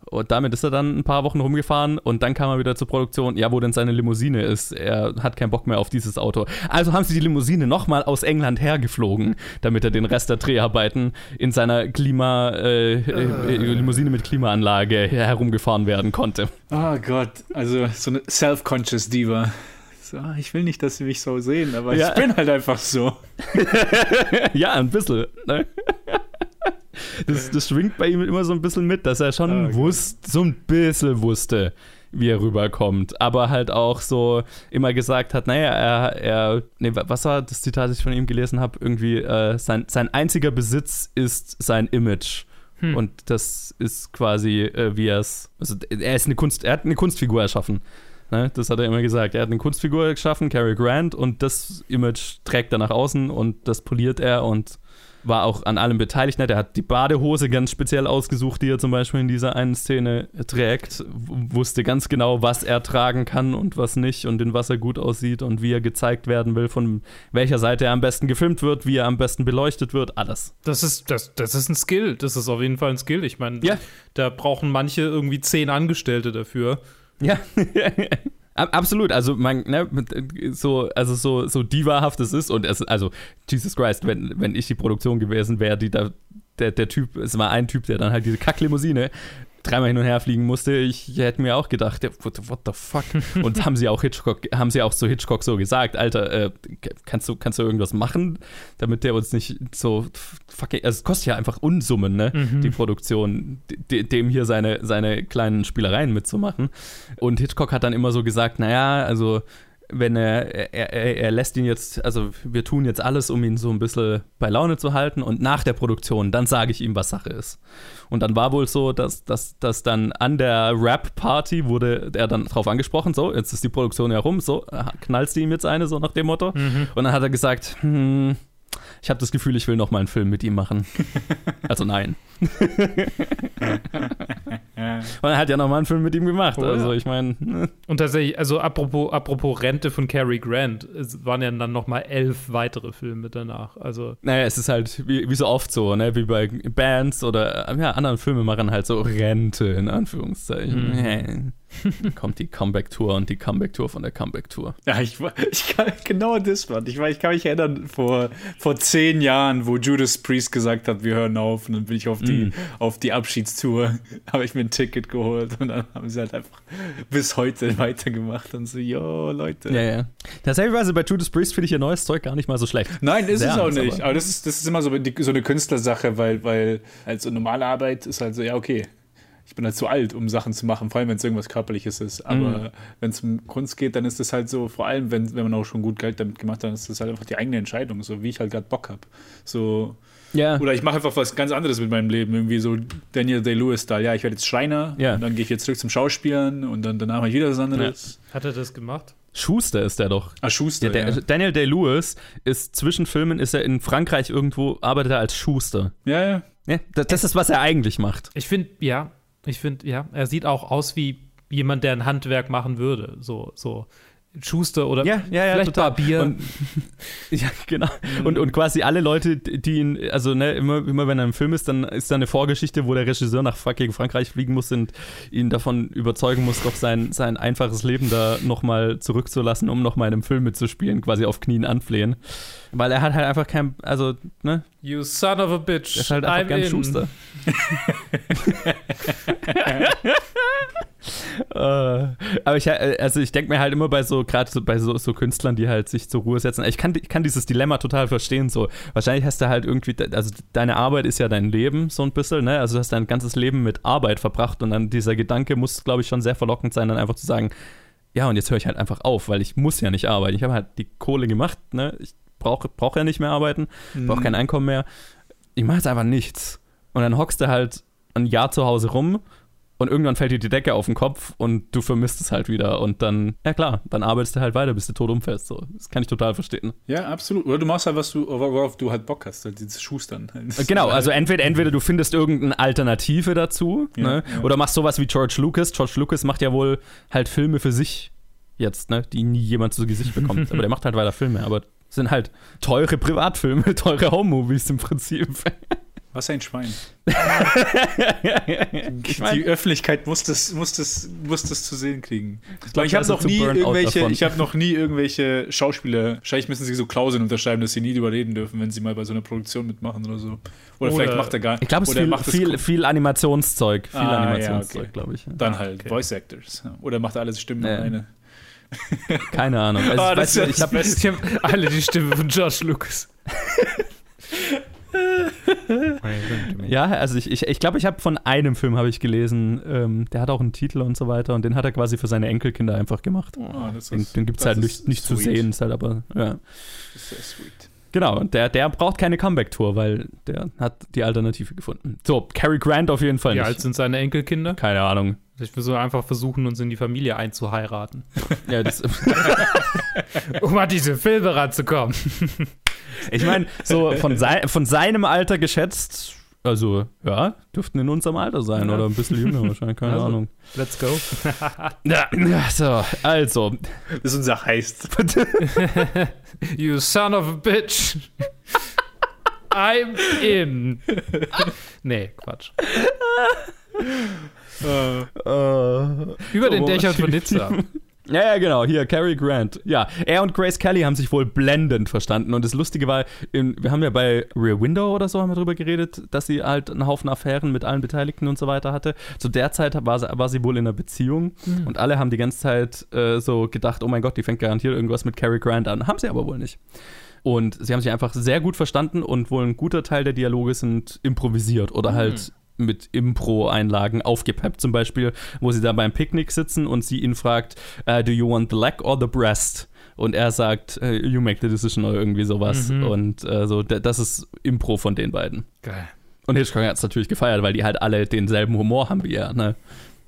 Und damit ist er dann ein paar Wochen rumgefahren und dann kam er wieder zur Produktion, ja, wo denn seine Limousine ist. Er hat keinen Bock mehr auf dieses Auto. Also haben sie die Limousine nochmal aus England hergeflogen, damit er den Rest der Dreharbeiten in seiner Klima, äh, äh, Limousine mit Klimaanlage herumgefahren werden konnte. Oh Gott, also so eine self-conscious Diva. So, ich will nicht, dass sie mich so sehen, aber ja. ich bin halt einfach so. [LAUGHS] ja, ein bisschen. Ne? Das, das schwingt bei ihm immer so ein bisschen mit, dass er schon oh, wusste, so ein bisschen wusste, wie er rüberkommt. Aber halt auch so immer gesagt hat, naja, er, er nee, was war das Zitat, das ich von ihm gelesen habe? Irgendwie, äh, sein, sein einziger Besitz ist sein Image. Hm. Und das ist quasi, äh, wie er es, also er ist eine Kunst, er hat eine Kunstfigur erschaffen. Ne? Das hat er immer gesagt. Er hat eine Kunstfigur geschaffen, Cary Grant, und das Image trägt er nach außen und das poliert er und war auch an allem beteiligt. Ne? Der hat die Badehose ganz speziell ausgesucht, die er zum Beispiel in dieser einen Szene trägt. Wusste ganz genau, was er tragen kann und was nicht und in was er gut aussieht und wie er gezeigt werden will, von welcher Seite er am besten gefilmt wird, wie er am besten beleuchtet wird, alles. Das ist, das, das ist ein Skill. Das ist auf jeden Fall ein Skill. Ich meine, ja. da brauchen manche irgendwie zehn Angestellte dafür. Ja. [LAUGHS] Absolut, also man, ne, so, also so, so divahaft es ist und es, also Jesus Christ, wenn, wenn ich die Produktion gewesen wäre, die da, der, der Typ, es war ein Typ, der dann halt diese Kacklimousine dreimal hin und her fliegen musste, ich hätte mir auch gedacht, what, what the fuck? [LAUGHS] Und haben sie auch Hitchcock, haben sie auch zu Hitchcock so gesagt, Alter, äh, kannst du, kannst du irgendwas machen, damit der uns nicht so fucking, also es kostet ja einfach Unsummen, ne, mhm. die Produktion, dem hier seine, seine kleinen Spielereien mitzumachen. Und Hitchcock hat dann immer so gesagt, naja, also wenn er, er, er, lässt ihn jetzt, also wir tun jetzt alles, um ihn so ein bisschen bei Laune zu halten und nach der Produktion, dann sage ich ihm, was Sache ist. Und dann war wohl so, dass, dass, dass dann an der Rap-Party wurde er dann drauf angesprochen, so, jetzt ist die Produktion ja rum, so, knallst du ihm jetzt eine, so nach dem Motto. Mhm. Und dann hat er gesagt, hm, ich habe das Gefühl, ich will noch mal einen Film mit ihm machen. [LAUGHS] also nein. [LAUGHS] Und er hat ja noch mal einen Film mit ihm gemacht. Oh, also ich meine. Ne. Und tatsächlich, also apropos, apropos Rente von Cary Grant, es waren ja dann noch mal elf weitere Filme danach. Also. Naja, es ist halt wie, wie so oft so, ne? Wie bei Bands oder ja, anderen Filmemachern halt so Rente in Anführungszeichen. Mhm. Kommt die Comeback-Tour und die Comeback-Tour von der Comeback-Tour. Ja, ich, ich kann genau das, Mann. Ich, ich kann mich erinnern, vor, vor zehn Jahren, wo Judas Priest gesagt hat, wir hören auf, und dann bin ich auf die, mm. auf die Abschiedstour, [LAUGHS] habe ich mir ein Ticket geholt und dann haben sie halt einfach bis heute weitergemacht und so, yo, Leute. Ja, ja. Tatsächlich, bei Judas Priest finde ich ihr neues Zeug gar nicht mal so schlecht. Nein, ist Sehr es auch nicht. Aber, aber das, ist, das ist immer so, so eine Künstlersache, weil, weil also normale Arbeit ist halt so, ja, okay, ich bin halt zu alt, um Sachen zu machen, vor allem wenn es irgendwas Körperliches ist. Aber mhm. wenn es um Kunst geht, dann ist das halt so, vor allem wenn, wenn man auch schon gut Geld damit gemacht hat, dann ist das halt einfach die eigene Entscheidung, so wie ich halt gerade Bock habe. So. Ja. Oder ich mache einfach was ganz anderes mit meinem Leben, irgendwie so Daniel Day-Lewis da. Ja, ich werde jetzt Schreiner ja. und dann gehe ich jetzt zurück zum Schauspielen und dann danach mache ich wieder was anderes. Ja. Hat er das gemacht? Schuster ist der doch. Ah, Schuster. Ja, der, ja. Daniel Day-Lewis ist zwischen Filmen, ist er in Frankreich irgendwo, arbeitet er als Schuster. Ja, ja. ja das, das ist, was er eigentlich macht. Ich finde, ja, ich finde, ja, er sieht auch aus wie jemand, der ein Handwerk machen würde. So, so Schuster oder ja, ja, ja, vielleicht total. Barbier. Und, [LAUGHS] ja, genau. Und, und quasi alle Leute, die ihn, also ne, immer, immer wenn er im Film ist, dann ist da eine Vorgeschichte, wo der Regisseur nach fucking Frankreich fliegen muss und ihn davon überzeugen muss, doch sein, sein einfaches Leben da nochmal zurückzulassen, um nochmal in einem Film mitzuspielen, quasi auf Knien anflehen. Weil er hat halt einfach kein, also, ne? You son of a bitch. Er ist halt einfach I'm kein in. Schuster. [LAUGHS] [LAUGHS] uh, aber ich, äh, also ich denke mir halt immer bei so, gerade so, bei so, so, Künstlern, die halt sich zur Ruhe setzen, ich kann, ich kann dieses Dilemma total verstehen, so. Wahrscheinlich hast du halt irgendwie, also deine Arbeit ist ja dein Leben, so ein bisschen, ne? Also du hast dein ganzes Leben mit Arbeit verbracht und dann dieser Gedanke muss, glaube ich, schon sehr verlockend sein, dann einfach zu sagen, ja, und jetzt höre ich halt einfach auf, weil ich muss ja nicht arbeiten. Ich habe halt die Kohle gemacht, ne? Ich brauche brauch ja nicht mehr arbeiten, brauche kein mhm. Einkommen mehr. Ich mache jetzt einfach nichts. Und dann hockst du halt ein Jahr zu Hause rum und irgendwann fällt dir die Decke auf den Kopf und du vermisst es halt wieder. Und dann, ja klar, dann arbeitest du halt weiter, bis du tot umfällst. So. Das kann ich total verstehen. Ja, absolut. Oder du machst halt, was du, worauf du halt Bock hast, halt dieses Schustern. Das genau, also entweder, entweder du findest irgendeine Alternative dazu, ja, ne? ja. oder machst sowas wie George Lucas. George Lucas macht ja wohl halt Filme für sich jetzt, ne, die nie jemand zu Gesicht bekommt. [LAUGHS] aber der macht halt weiter Filme, aber Sind halt teure Privatfilme, [LAUGHS] teure Home-Movies im Prinzip. Was ein Schwein. [LAUGHS] ich mein, Die Öffentlichkeit muss das, muss das, muss das zu sehen kriegen. Ich, glaub, ich habe noch nie irgendwelche, ich habe noch nie irgendwelche Schauspieler. Wahrscheinlich müssen sie so Klauseln unterschreiben, dass sie nie drüber reden dürfen, wenn sie mal bei so einer Produktion mitmachen oder so. Oder, Oder- vielleicht macht er gar ich glaube, es ist oder er viel, viel, viel Animationszeug. Viel Ah, ja, Animationszeug, okay. glaube ich. Dann halt Okay. Voice Actors. Oder macht er alles Stimmen Nee. alleine. Keine Ahnung. [LAUGHS] Also, Ah, ich ich habe habe [LAUGHS] alle die Stimme von Josh Lucas. [LAUGHS] Ja, also ich ich, ich, glaube, ich habe von einem Film habe ich gelesen, ähm, der hat auch einen Titel und so weiter und den hat er quasi für seine Enkelkinder einfach gemacht. Ah, das Den, ist- den gibt es halt ist nicht, nicht zu sehen, ist halt aber, ja. Das ist sehr sweet. Genau, und der, der braucht keine Comeback-Tour, weil der hat die Alternative gefunden. So, Cary Grant auf jeden Fall Wie nicht. alt sind seine Enkelkinder? Keine Ahnung. Ich will so einfach versuchen, uns in die Familie einzuheiraten. [LAUGHS] Ja, das, [LAUGHS] Um an diese Filme ranzukommen. [LAUGHS] ich meine, so von, sei, von seinem Alter geschätzt, also ja, dürften in unserem Alter sein Ja. oder ein bisschen jünger wahrscheinlich, keine Also. Ahnung. Let's go. Ja, so, also, Das ist unser Heist. You son of a bitch. I'm in. Nee, Quatsch. Äh, Über den Dächern von [LAUGHS] Nizza. Ja, ja, genau. Hier, Cary Grant. Ja, er und Grace Kelly haben sich wohl blendend verstanden. Und das Lustige war, in, wir haben ja bei Rear Window oder so haben wir drüber geredet, dass sie halt einen Haufen Affären mit allen Beteiligten und so weiter hatte. Zu der Zeit war sie, war sie wohl in einer Beziehung. Und alle haben die ganze Zeit äh, so gedacht, oh mein Gott, die fängt garantiert irgendwas mit Cary Grant an. Haben sie aber wohl nicht. Und sie haben sich einfach sehr gut verstanden und wohl ein guter Teil der Dialoge sind improvisiert oder halt mit Impro-Einlagen aufgepeppt. Zum Beispiel, wo sie da beim Picknick sitzen und sie ihn fragt, äh, do you want the leg or the breast? Und er sagt, äh, you make the decision oder irgendwie sowas. Mhm. Und äh, so, das ist Impro von den beiden. Geil. Und Hitchcock hat es natürlich gefeiert, weil die halt alle denselben Humor haben wie er. Ne?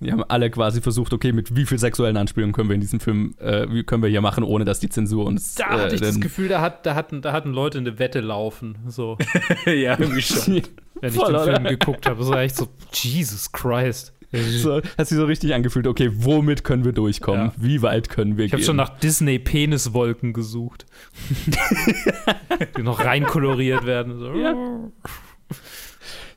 Die haben alle quasi versucht, okay, mit wie viel sexuellen Anspielungen können wir in diesem Film, äh, wie können wir hier machen, ohne dass die Zensur uns. Da hatte ich äh, das Gefühl, da, hat, da, hatten, da hatten Leute eine Wette laufen. So, [LAUGHS] ja, irgendwie schon. wenn ich Voll, den oder? Film geguckt habe. War echt so, Jesus Christ. so, hat sich so richtig angefühlt, okay, womit können wir durchkommen? Ja. Wie weit können wir Ich gehen? habe schon nach Disney-Peniswolken gesucht. [LAUGHS] die noch reinkoloriert werden. So. Ja.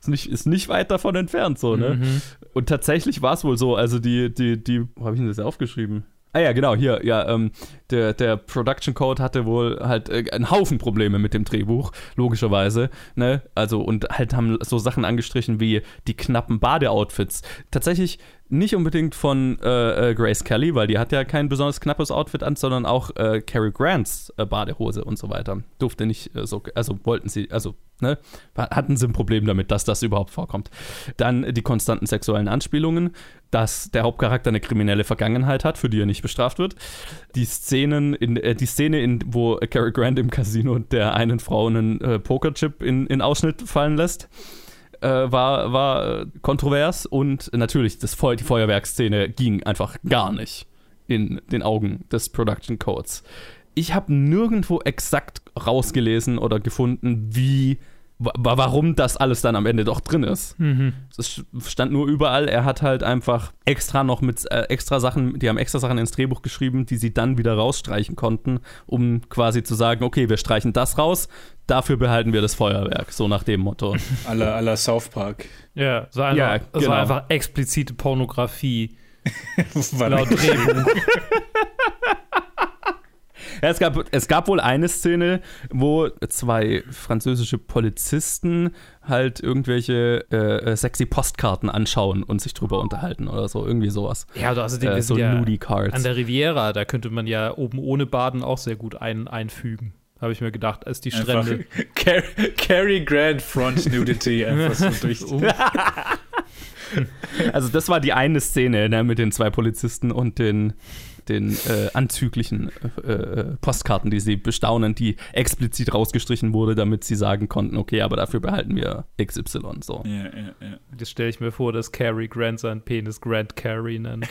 Ist nicht, ist nicht weit davon entfernt, so, ne? Mhm. Und tatsächlich war es wohl so, also die, die, die, wo habe ich denn das aufgeschrieben? Ah ja, genau, hier, ja, ähm, der, der Production Code hatte wohl halt äh, einen Haufen Probleme mit dem Drehbuch, logischerweise, ne? Also, und halt haben so Sachen angestrichen wie die knappen Badeoutfits. Tatsächlich nicht unbedingt von äh, äh, Grace Kelly, weil die hat ja kein besonders knappes Outfit an, sondern auch äh, Cary Grants äh, Badehose und so weiter. Durfte nicht äh, so, also wollten sie, also, ne? Hatten sie ein Problem damit, dass das überhaupt vorkommt. Dann die konstanten sexuellen Anspielungen, dass der Hauptcharakter eine kriminelle Vergangenheit hat, für die er nicht bestraft wird. Die Szenen, in, äh, die Szene, in, wo Cary Grant im Casino der einen Frau einen Pokerchip in, in Ausschnitt fallen lässt, äh, war, war äh, kontrovers und natürlich das Feu die Feuerwerksszene ging einfach gar nicht in den Augen des Production Codes. Ich habe nirgendwo exakt rausgelesen oder gefunden, wie warum das alles dann am Ende doch drin ist. Mhm. Es stand nur überall, er hat halt einfach extra noch mit äh, extra Sachen, die haben extra Sachen ins Drehbuch geschrieben, die sie dann wieder rausstreichen konnten, um quasi zu sagen, okay, wir streichen das raus, dafür behalten wir das Feuerwerk, so nach dem Motto. [LAUGHS] Aller aller South Park. Ja, so einfach, Ja, genau. war einfach explizite Pornografie [LAUGHS] laut Drehbuch. [LAUGHS] Ja, es, gab, es gab wohl eine Szene, wo zwei französische Polizisten halt irgendwelche äh, äh, sexy Postkarten anschauen und sich drüber unterhalten oder so, irgendwie sowas. Ja, also außerdem, Äh, wir so ja Nudie Cards. an der Riviera, da könnte man ja oben ohne Baden auch sehr gut ein, einfügen. Habe ich mir gedacht, als die Strände. [LAUGHS] Car Cary Grant Front Nudity [LAUGHS] einfach so durch. Also das war die eine Szene ne, mit den zwei Polizisten und den, den äh, anzüglichen äh, äh, Postkarten, die sie bestaunen, die explizit rausgestrichen wurde, damit sie sagen konnten, okay, aber dafür behalten wir XY. So. Ja, ja, ja. Jetzt stelle ich mir vor, dass Cary Grant seinen Penis Grant Cary nennt.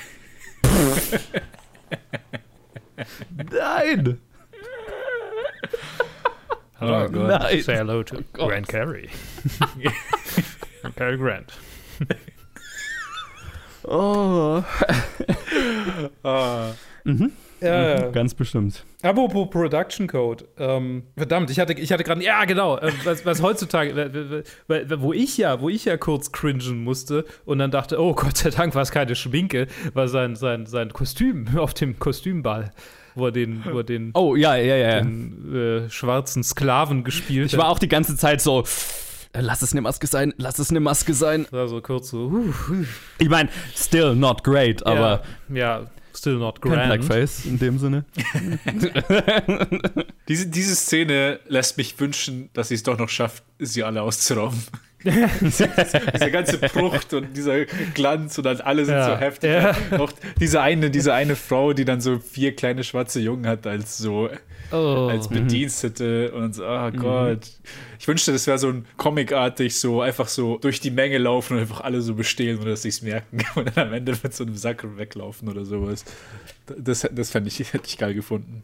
Nein! Hallo, Oh Gott. Nein. say hello to Gott. Grant Cary. [LAUGHS] Cary Grant. Oh. [LAUGHS] Ah. Mhm. Ja. Ganz bestimmt. Apropos Production Code. Ähm, verdammt, ich hatte, ich hatte gerade, ja genau, äh, was, was heutzutage, wo ich ja, wo ich ja kurz cringen musste und dann dachte, oh Gott sei Dank war es keine Schminke, war sein, sein, sein Kostüm auf dem Kostümball, wo er den, wo er den, Oh, ja, ja, ja. ja. den äh, schwarzen Sklaven gespielt Ich war auch die ganze Zeit so, lass es eine Maske sein, lass es eine Maske sein. war so kurz so, huh, huh, Ich meine, still not great, aber ja, ja, still not kein grand. Blackface in dem Sinne. [LAUGHS] Diese, diese Szene lässt mich wünschen, dass sie es doch noch schafft, sie alle auszurauben. Diese, [LAUGHS] diese ganze Pracht und dieser Glanz und dann alle sind Ja. so heftig. Ja. Auch diese eine, diese eine Frau, die dann so vier kleine schwarze Jungen hat, als so Oh. als Bedienstete und so, oh Gott. Ich wünschte, das wäre so ein Comicartig, so einfach so durch die Menge laufen und einfach alle so bestehlen, ohne dass sie es merken [LAUGHS] und dann am Ende mit so einem Sack weglaufen oder sowas. Das, das fände ich, [LAUGHS] hätte ich geil gefunden.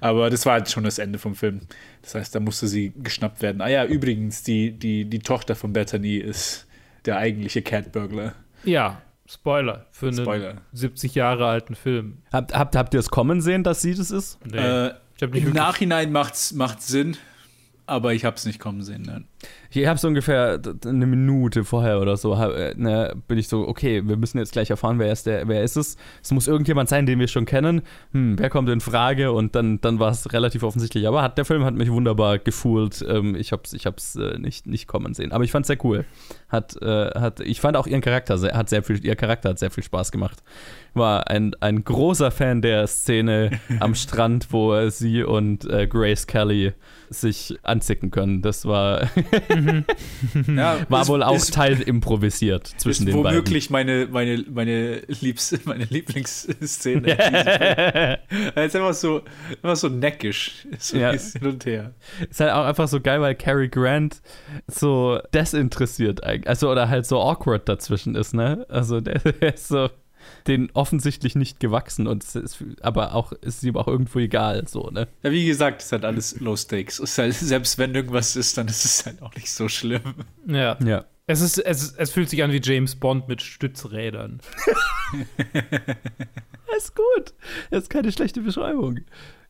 Aber das war halt schon das Ende vom Film. Das heißt, da musste sie geschnappt werden. Ah ja, übrigens, die, die, die Tochter von Bethany ist der eigentliche Cat Burglar. Ja, Spoiler für einen Spoiler. 70 Jahre alten Film. Habt, habt, habt ihr es kommen sehen, dass sie das ist? Nee, Äh, ich habe nicht Im wirklich Nachhinein macht's macht Sinn, aber ich habe es nicht kommen sehen. Nein. Ich habe so ungefähr eine Minute vorher oder so, hab, äh, ne, bin ich so, okay, wir müssen jetzt gleich erfahren, wer ist, der, wer ist es. Es muss irgendjemand sein, den wir schon kennen. Hm, wer kommt in Frage? Und dann, dann war es relativ offensichtlich. Aber hat, der Film hat mich wunderbar gefühlt. Ähm, ich habe es ich hab's, äh, nicht, nicht kommen sehen. Aber ich fand es sehr cool. Hat, äh, hat, ich fand auch ihren Charakter, sehr, hat sehr viel, ihr Charakter hat sehr viel Spaß gemacht. War ein, ein großer Fan der Szene [LAUGHS] am Strand, wo äh, sie und äh, Grace Kelly sich anzicken können. Das war [LAUGHS] Ja, [LAUGHS] war wohl auch ist, teil improvisiert zwischen ist den womöglich meine, meine, meine, Liebs, [LAUGHS] meine Lieblingsszene. [LAUGHS] Er ist einfach so, einfach so neckisch. So Ja. hin und her. beiden. Ist halt auch einfach so geil, weil Cary Grant so desinteressiert eigentlich, also oder halt so awkward dazwischen ist, ne? Also der ist so den offensichtlich nicht gewachsen und es ist, aber auch ist ihm auch irgendwo egal, so, ne? Ja, wie gesagt, es ist halt alles Low Stakes. Ist halt, selbst wenn irgendwas ist, dann ist es halt auch nicht so schlimm. Ja. Ja. Es, ist, es, es fühlt sich an wie James Bond mit Stützrädern. [LAUGHS] ist gut. Das ist keine schlechte Beschreibung.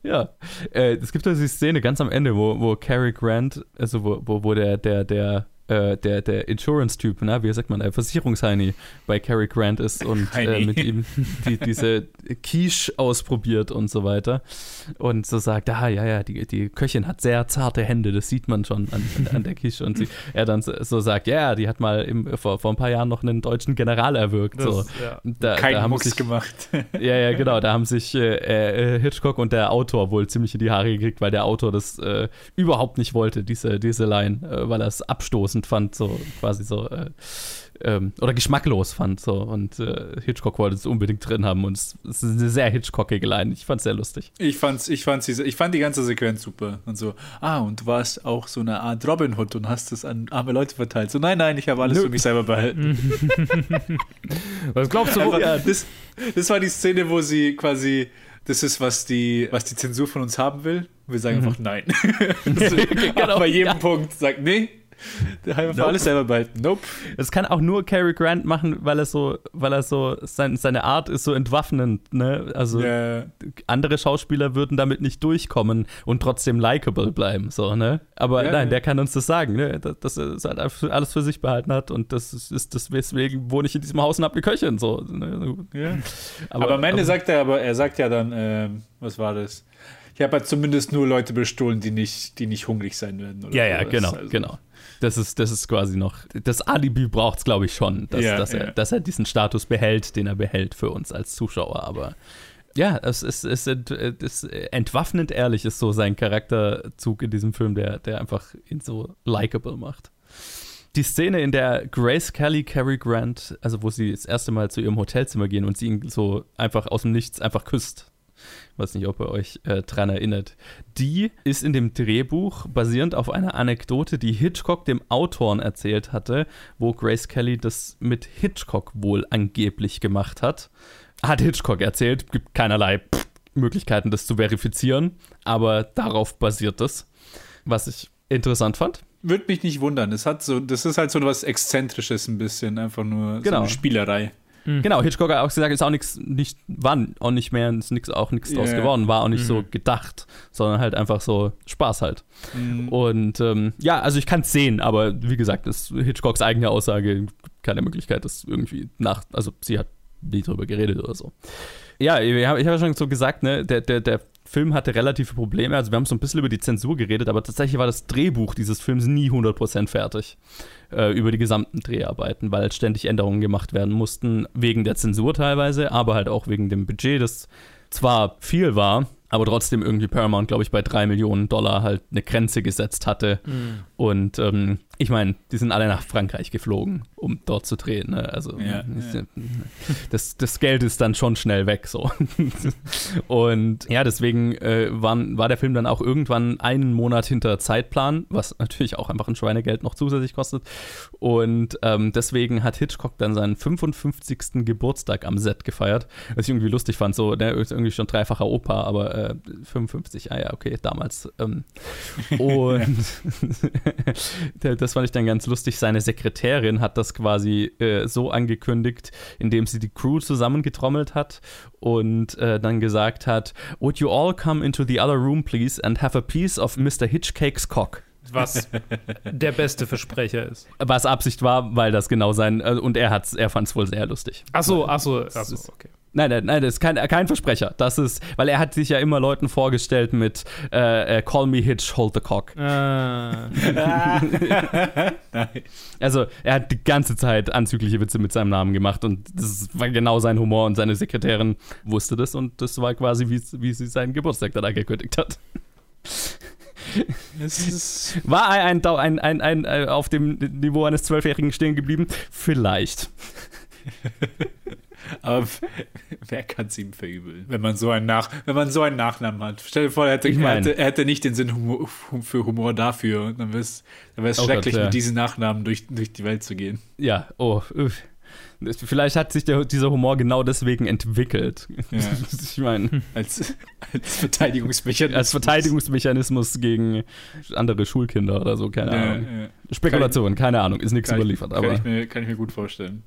Ja. Äh, es gibt also die Szene ganz am Ende, wo, wo Cary Grant, also wo, wo, wo der, der, der, äh, der, der Insurance-Typ, ne, wie sagt man, der Versicherungsheini bei Cary Grant ist und äh, mit ihm die, diese Quiche ausprobiert und so weiter. Und so sagt, ah, ja, ja, die, die Köchin hat sehr zarte Hände, das sieht man schon an, an der Quiche. Und sie, er dann so, sagt, ja, die hat mal im, vor, vor ein paar Jahren noch einen deutschen General erwürgt. so. ja. Da, Kein da haben Mucks sich, gemacht. [LAUGHS] ja, ja, genau. Da haben sich äh, äh, Hitchcock und der Autor wohl ziemlich in die Haare gekriegt, weil der Autor das äh, überhaupt nicht wollte, diese, diese Line, äh, weil er es abstoßend fand, so quasi so. Äh, ähm, oder geschmacklos fand so und äh, Hitchcock wollte es unbedingt drin haben und es, es ist eine sehr Hitchcockige Line. Ich fand es sehr lustig. Ich fand's, ich fand's ich fand die ganze Sequenz super. Und so, ah, und du warst auch so eine Art Robin Hood und hast es an arme Leute verteilt. So, nein, nein, ich habe alles Nö. für mich selber behalten. [LAUGHS] Was glaubst du? Einfach, ja. das, das war die Szene, wo sie quasi, das ist, was die, was die Zensur von uns haben will. Wir sagen einfach nein. [LAUGHS] [LAUGHS] Genau, bei jedem ja. Punkt sagt, nee, haben einfach Nope. alles selber behalten. Nope. Das kann auch nur Cary Grant machen, weil er so, weil er so, sein, seine Art ist so entwaffnend, ne? Also Ja. andere Schauspieler würden damit nicht durchkommen und trotzdem likable bleiben, so, ne? Aber Ja, nein, der kann uns das sagen, ne? Dass, er halt alles für sich behalten hat und das ist, das, weswegen wohne ich in diesem Haus und hab eine Köchin, so. Ne? Ja. Aber, am Ende sagt er aber, er sagt ja dann, ähm, was war das? Ich habe halt zumindest nur Leute bestohlen, die nicht, die nicht hungrig sein werden. Ja, ja, sowas. genau, Also, genau. Das ist, das ist quasi noch, das Alibi braucht es, glaube ich, schon, dass, Ja, dass, er, ja. dass er diesen Status behält, den er behält für uns als Zuschauer. Aber ja, es ist, es ist, es ist entwaffnend ehrlich, ist so sein Charakterzug in diesem Film, der, der einfach ihn so likable macht. Die Szene, in der Grace Kelly Cary Grant, also wo sie das erste Mal zu ihrem Hotelzimmer gehen und sie ihn so einfach aus dem Nichts einfach küsst. Weiß nicht, ob ihr euch äh, dran erinnert. Die ist in dem Drehbuch basierend auf einer Anekdote, die Hitchcock dem Autoren erzählt hatte, wo Grace Kelly das mit Hitchcock wohl angeblich gemacht hat. Hat Hitchcock erzählt, gibt keinerlei pff, Möglichkeiten, das zu verifizieren, aber darauf basiert es. Was ich interessant fand. Würde mich nicht wundern. Es hat so, das ist halt so was Exzentrisches ein bisschen, einfach nur so Genau. eine Spielerei. Genau, Hitchcock hat auch gesagt, ist auch nichts, nicht, war auch nicht mehr, ist nix, auch nichts draus Ja. geworden, war auch nicht Mhm. so gedacht, sondern halt einfach so Spaß halt. Mhm. Und ähm, ja, also ich kann es sehen, aber wie gesagt, das ist Hitchcocks eigene Aussage, keine Möglichkeit, das irgendwie nach, also sie hat nie drüber geredet oder so. Ja, ich habe hab ja schon so gesagt, ne, der, der, der Film hatte relative Probleme, also wir haben so ein bisschen über die Zensur geredet, aber tatsächlich war das Drehbuch dieses Films nie 100% fertig äh, über die gesamten Dreharbeiten, weil ständig Änderungen gemacht werden mussten, wegen der Zensur teilweise, aber halt auch wegen dem Budget, das zwar viel war, aber trotzdem irgendwie Paramount, glaube ich, bei drei Millionen Dollar halt eine Grenze gesetzt hatte. Mhm. Und ähm, ich meine, die sind alle nach Frankreich geflogen, um dort zu drehen. Ne? Also Ja, ja. Das, das Geld ist dann schon schnell weg so. [LAUGHS] Und ja, deswegen äh, waren, war der Film dann auch irgendwann einen Monat hinter Zeitplan, was natürlich auch einfach ein Schweinegeld noch zusätzlich kostet. Und ähm, deswegen hat Hitchcock dann seinen 55. Geburtstag am Set gefeiert, was ich irgendwie lustig fand. So, der ist irgendwie schon dreifacher Opa, aber äh, 55, ah ja, okay, damals. Ähm, [LAUGHS] und [LAUGHS] das fand ich dann ganz lustig. Seine Sekretärin hat das quasi äh, so angekündigt, indem sie die Crew zusammengetrommelt hat und äh, dann gesagt hat: Would you all come into the other room, please, and have a piece of Mr. Hitchcake's cock? Was [LAUGHS] der beste Versprecher ist. Was Absicht war, weil das genau sein, äh, und er, hat's, er fand es wohl sehr lustig. Achso, achso, Das achso, ist- okay. Nein, nein, nein, das ist kein, kein Versprecher. Das ist, weil er hat sich ja immer Leuten vorgestellt mit äh, äh, Call me Hitch, hold the cock. Ah, [LAUGHS] [LAUGHS] Also er hat die ganze Zeit anzügliche Witze mit seinem Namen gemacht und das war genau sein Humor und seine Sekretärin wusste das und das war quasi, wie, wie sie seinen Geburtstag dann angekündigt hat. Es ist, [LAUGHS] War ein, ein, ein, ein, ein äh, auf dem Niveau eines Zwölfjährigen stehen geblieben? Vielleicht. Aber [LAUGHS] wer kann es ihm verübeln, wenn man so einen Nach, wenn man so einen Nachnamen hat? Stell dir vor, er hätte, Ich mein- er hätte, er hätte nicht den Sinn Humor, für Humor dafür. Und dann wäre es dann wär's Oh Gott, schrecklich, ja. mit diesen Nachnamen durch, durch die Welt zu gehen. Ja, oh. uff. [LAUGHS] Vielleicht hat sich der, dieser Humor genau deswegen entwickelt. Ja. [LAUGHS] Ich meine, Als, als Verteidigungsmechanismus. als Verteidigungsmechanismus gegen andere Schulkinder oder so, keine Ja, Ahnung. ja. Spekulation, keine Ahnung, ist nichts Kann ich- überliefert. Kann aber ich, mir, kann ich mir gut vorstellen.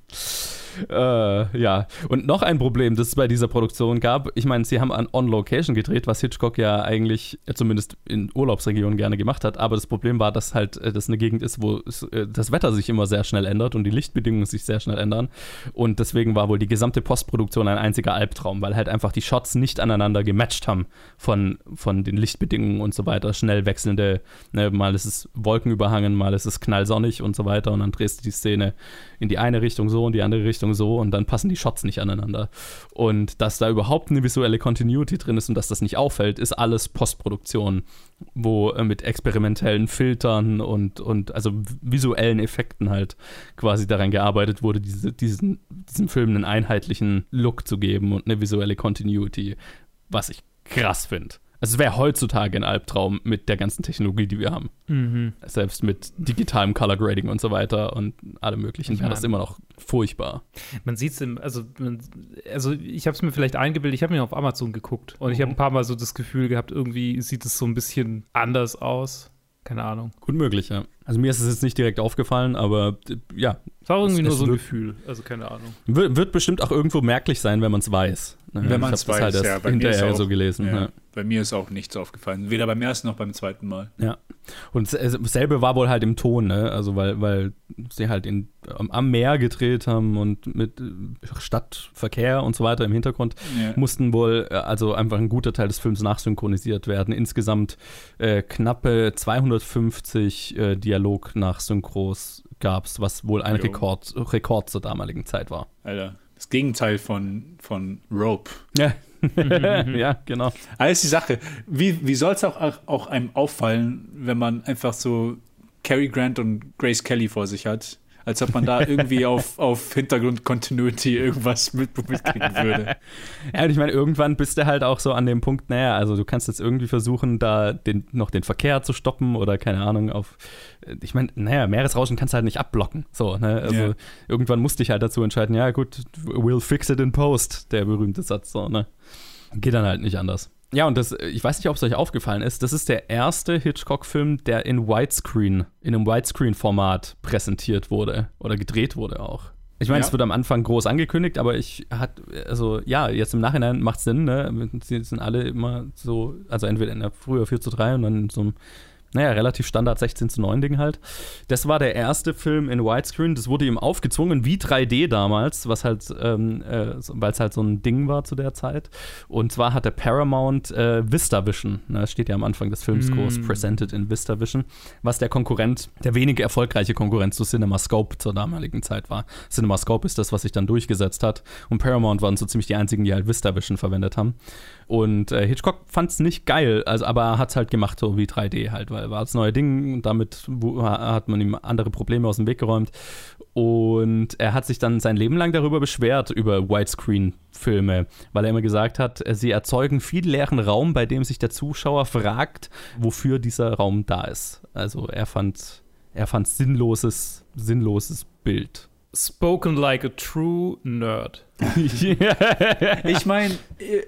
Äh, ja, und noch ein Problem, das es bei dieser Produktion gab. Ich meine, sie haben an On Location gedreht, was Hitchcock ja eigentlich äh, zumindest in Urlaubsregionen gerne gemacht hat. Aber das Problem war, dass halt äh, das eine Gegend ist, wo es, äh, das Wetter sich immer sehr schnell ändert und die Lichtbedingungen sich sehr schnell ändern. Und deswegen war wohl die gesamte Postproduktion ein einziger Albtraum, weil halt einfach die Shots nicht aneinander gematcht haben von, von den Lichtbedingungen und so weiter. Schnell wechselnde, ne, mal ist es wolkenüberhangen, mal ist es knallsonnig und so weiter. Und dann drehst du die Szene in die eine Richtung so und die andere Richtung so und dann passen die Shots nicht aneinander. Und dass da überhaupt eine visuelle Continuity drin ist und dass das nicht auffällt, ist alles Postproduktion, wo äh, mit experimentellen Filtern und, und also visuellen Effekten halt quasi daran gearbeitet wurde, diese, diesen, diesem Film einen einheitlichen Look zu geben und eine visuelle Continuity, was ich krass finde. Also es wäre heutzutage ein Albtraum mit der ganzen Technologie, die wir haben mhm. selbst mit digitalem Color Grading und so weiter und allem möglichen Ich wäre das immer noch furchtbar. Man sieht es im, also, man, also ich habe es mir vielleicht eingebildet, ich habe mir auf Amazon geguckt und ich habe Mhm. ein paar Mal so das Gefühl gehabt, irgendwie sieht es so ein bisschen anders aus. Keine Ahnung. Gut möglich, ja. Also mir ist es jetzt nicht direkt aufgefallen, aber äh, ja, Es war irgendwie Es- nur es so ein Gefühl, also keine Ahnung. wird, wird bestimmt auch irgendwo merklich sein, wenn man es weiß. Ne? Wenn hab das halt weiß, erst ja, bei mir ist hinterher auch- so gelesen. Ja. Ja. Bei mir ist auch nichts aufgefallen. Weder beim ersten noch beim zweiten Mal. Ja. Und es- dasselbe war wohl halt im Ton, ne? Also weil, weil sie halt in, am, Meer gedreht haben und mit äh, Stadtverkehr und so weiter im Hintergrund Ja. mussten wohl äh, also einfach ein guter Teil des Films nachsynchronisiert werden. Insgesamt äh, knappe 250 äh, Dialog nach Synchros gab es, was wohl ein Jo. Rekord, Rekord zur damaligen Zeit war. Alter. Das Gegenteil von, von Rope. Ja, [LAUGHS] ja genau. Alles die Sache. Wie, wie soll es auch, auch einem auffallen, wenn man einfach so Cary Grant und Grace Kelly vor sich hat? Als ob man da irgendwie [LAUGHS] auf, auf Hintergrund-Continuity irgendwas mit, mitkriegen würde. Ja, und ich meine, irgendwann bist du halt auch so an dem Punkt, naja, also du kannst jetzt irgendwie versuchen, da den, noch den Verkehr zu stoppen oder keine Ahnung, auf, ich meine, naja, Meeresrauschen kannst du halt nicht abblocken. So, ne? Also Ja. irgendwann musste ich halt dazu entscheiden, ja gut, we'll fix it in post, der berühmte Satz, so, ne? Geht dann halt nicht anders. Ja, und das, ich weiß nicht, ob es euch aufgefallen ist, das ist der erste Hitchcock-Film, der in Widescreen, in einem Widescreen-Format präsentiert wurde oder gedreht wurde auch. Ich meine, Ja. es wird am Anfang groß angekündigt, aber ich hat, also ja, jetzt im Nachhinein macht es Sinn, ne? Sie sind alle immer so, also entweder in der früher 4 zu 3 und dann in so einem, naja, relativ Standard 16 zu 9 Ding halt. Das war der erste Film in Widescreen, das wurde ihm aufgezwungen, wie 3D damals, was halt, ähm, äh, weil es halt so ein Ding war zu der Zeit. Und zwar hat der Paramount äh, VistaVision, ne? das steht ja am Anfang des Films Mm. groß, presented in VistaVision, was der Konkurrent, der wenig erfolgreiche Konkurrent zu CinemaScope zur damaligen Zeit war. CinemaScope ist das, was sich dann durchgesetzt hat. Und Paramount waren so ziemlich die einzigen, die halt VistaVision verwendet haben. Und äh, Hitchcock fand es nicht geil, also, aber er hat es halt gemacht, so wie 3D halt, weil war das neue Ding und damit hat man ihm andere Probleme aus dem Weg geräumt. Und er hat sich dann sein Leben lang darüber beschwert, über Widescreen-Filme, weil er immer gesagt hat, äh, sie erzeugen viel leeren Raum, bei dem sich der Zuschauer fragt, wofür dieser Raum da ist. Also er fand, er fand sinnloses, sinnloses Bild. Spoken like a true nerd. [LAUGHS] Ich meine,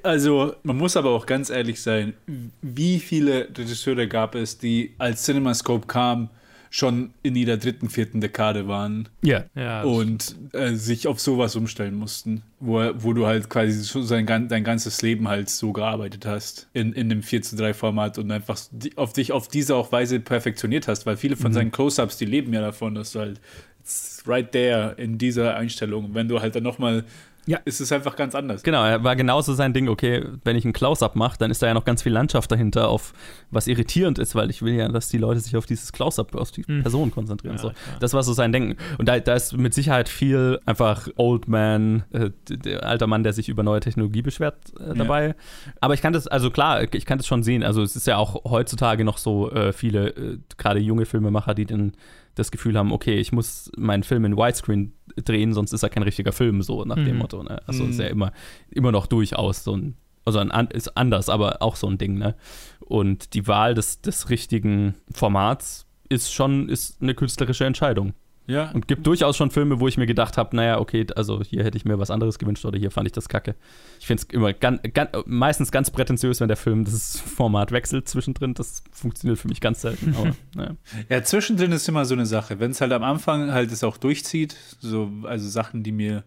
also man muss aber auch ganz ehrlich sein, wie viele Regisseure gab es, die als CinemaScope kam, schon in ihrer dritten, vierten Dekade waren. Ja. Ja, und äh, sich auf sowas umstellen mussten, wo, wo du halt quasi schon sein, dein ganzes Leben halt so gearbeitet hast in, in dem 4 zu 3 Format und einfach auf dich auf diese auch Weise perfektioniert hast, weil viele von seinen Close-Ups, die leben ja davon, dass du halt it's right there in dieser Einstellung, wenn du halt dann nochmal, Ja. ist es einfach ganz anders. Genau, er war genauso sein Ding, okay, wenn ich einen Close-Up mache, dann ist da ja noch ganz viel Landschaft dahinter, auf was irritierend ist, weil ich will ja, dass die Leute sich auf dieses Close-Up, auf die Person konzentrieren. Ja, so. klar. Das war so sein Denken. Und da, da ist mit Sicherheit viel einfach Old Man, äh, alter Mann, der sich über neue Technologie beschwert äh, dabei. Aber ich kann das, also klar, ich kann das schon sehen. Also es ist ja auch heutzutage noch so äh, viele, äh, gerade junge Filmemacher, die dann das Gefühl haben, okay, ich muss meinen Film in Widescreen drehen, sonst ist er kein richtiger Film, so nach dem Mhm. Motto. Ne? Also ist ja immer, immer noch durchaus so ein, also ein, ist anders, aber auch so ein Ding, ne? Und die Wahl des, des richtigen Formats ist schon ist eine künstlerische Entscheidung. Ja, Und gibt durchaus schon Filme, wo ich mir gedacht habe, naja, okay, also hier hätte ich mir was anderes gewünscht oder hier fand ich das kacke. Ich finde es immer ganz, ganz, meistens ganz prätentiös, wenn der Film das Format wechselt zwischendrin. Das funktioniert für mich ganz selten. Aber, [LAUGHS] naja. Ja, zwischendrin ist immer so eine Sache. Wenn es halt am Anfang halt es auch durchzieht, so, also Sachen, die mir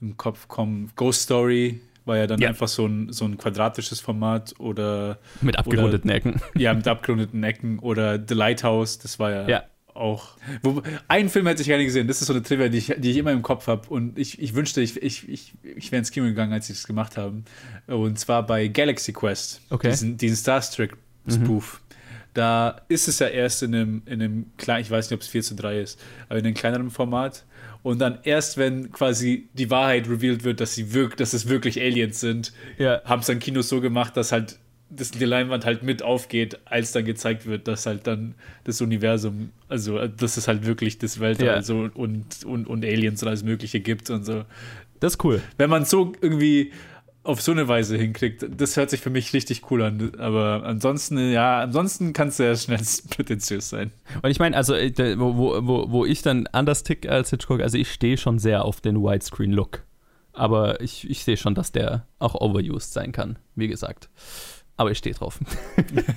im Kopf kommen. Ghost Story war ja dann Ja. einfach so ein, so ein quadratisches Format oder Mit abgerundeten Ecken. ja, mit abgerundeten Ecken oder The Lighthouse, das war ja, Ja. Auch. Wo, einen Film hätte ich gerne gesehen, das ist so eine Trivia, die ich, die ich immer im Kopf habe und ich, ich wünschte, ich, ich, ich, ich wäre ins Kino gegangen, als sie das gemacht haben. Und zwar bei Galaxy Quest, Okay. diesen, diesen Star Trek Spoof. Da ist es ja erst in einem, in einem kleinen, ich weiß nicht, ob es 4 zu 3 ist, aber in einem kleineren Format. Und dann erst, wenn quasi die Wahrheit revealed wird, dass sie wirk dass es wirklich Aliens sind, Ja. haben es dann Kinos so gemacht, dass halt dass die Leinwand halt mit aufgeht, als dann gezeigt wird, dass halt dann das Universum, also äh, dass es halt wirklich das Weltall Ja. so und, und, und Aliens und alles Mögliche gibt und so. Das ist cool. Wenn man so irgendwie auf so eine Weise hinkriegt, das hört sich für mich richtig cool an. Aber ansonsten, ja, ansonsten kann es sehr schnell [LAUGHS] prätentiös sein. Und ich meine, also, äh, wo, wo, wo ich dann anders tick als Hitchcock, also ich stehe schon sehr auf den Widescreen-Look. Aber ich, ich sehe schon, dass der auch overused sein kann, wie gesagt. Aber ich stehe drauf.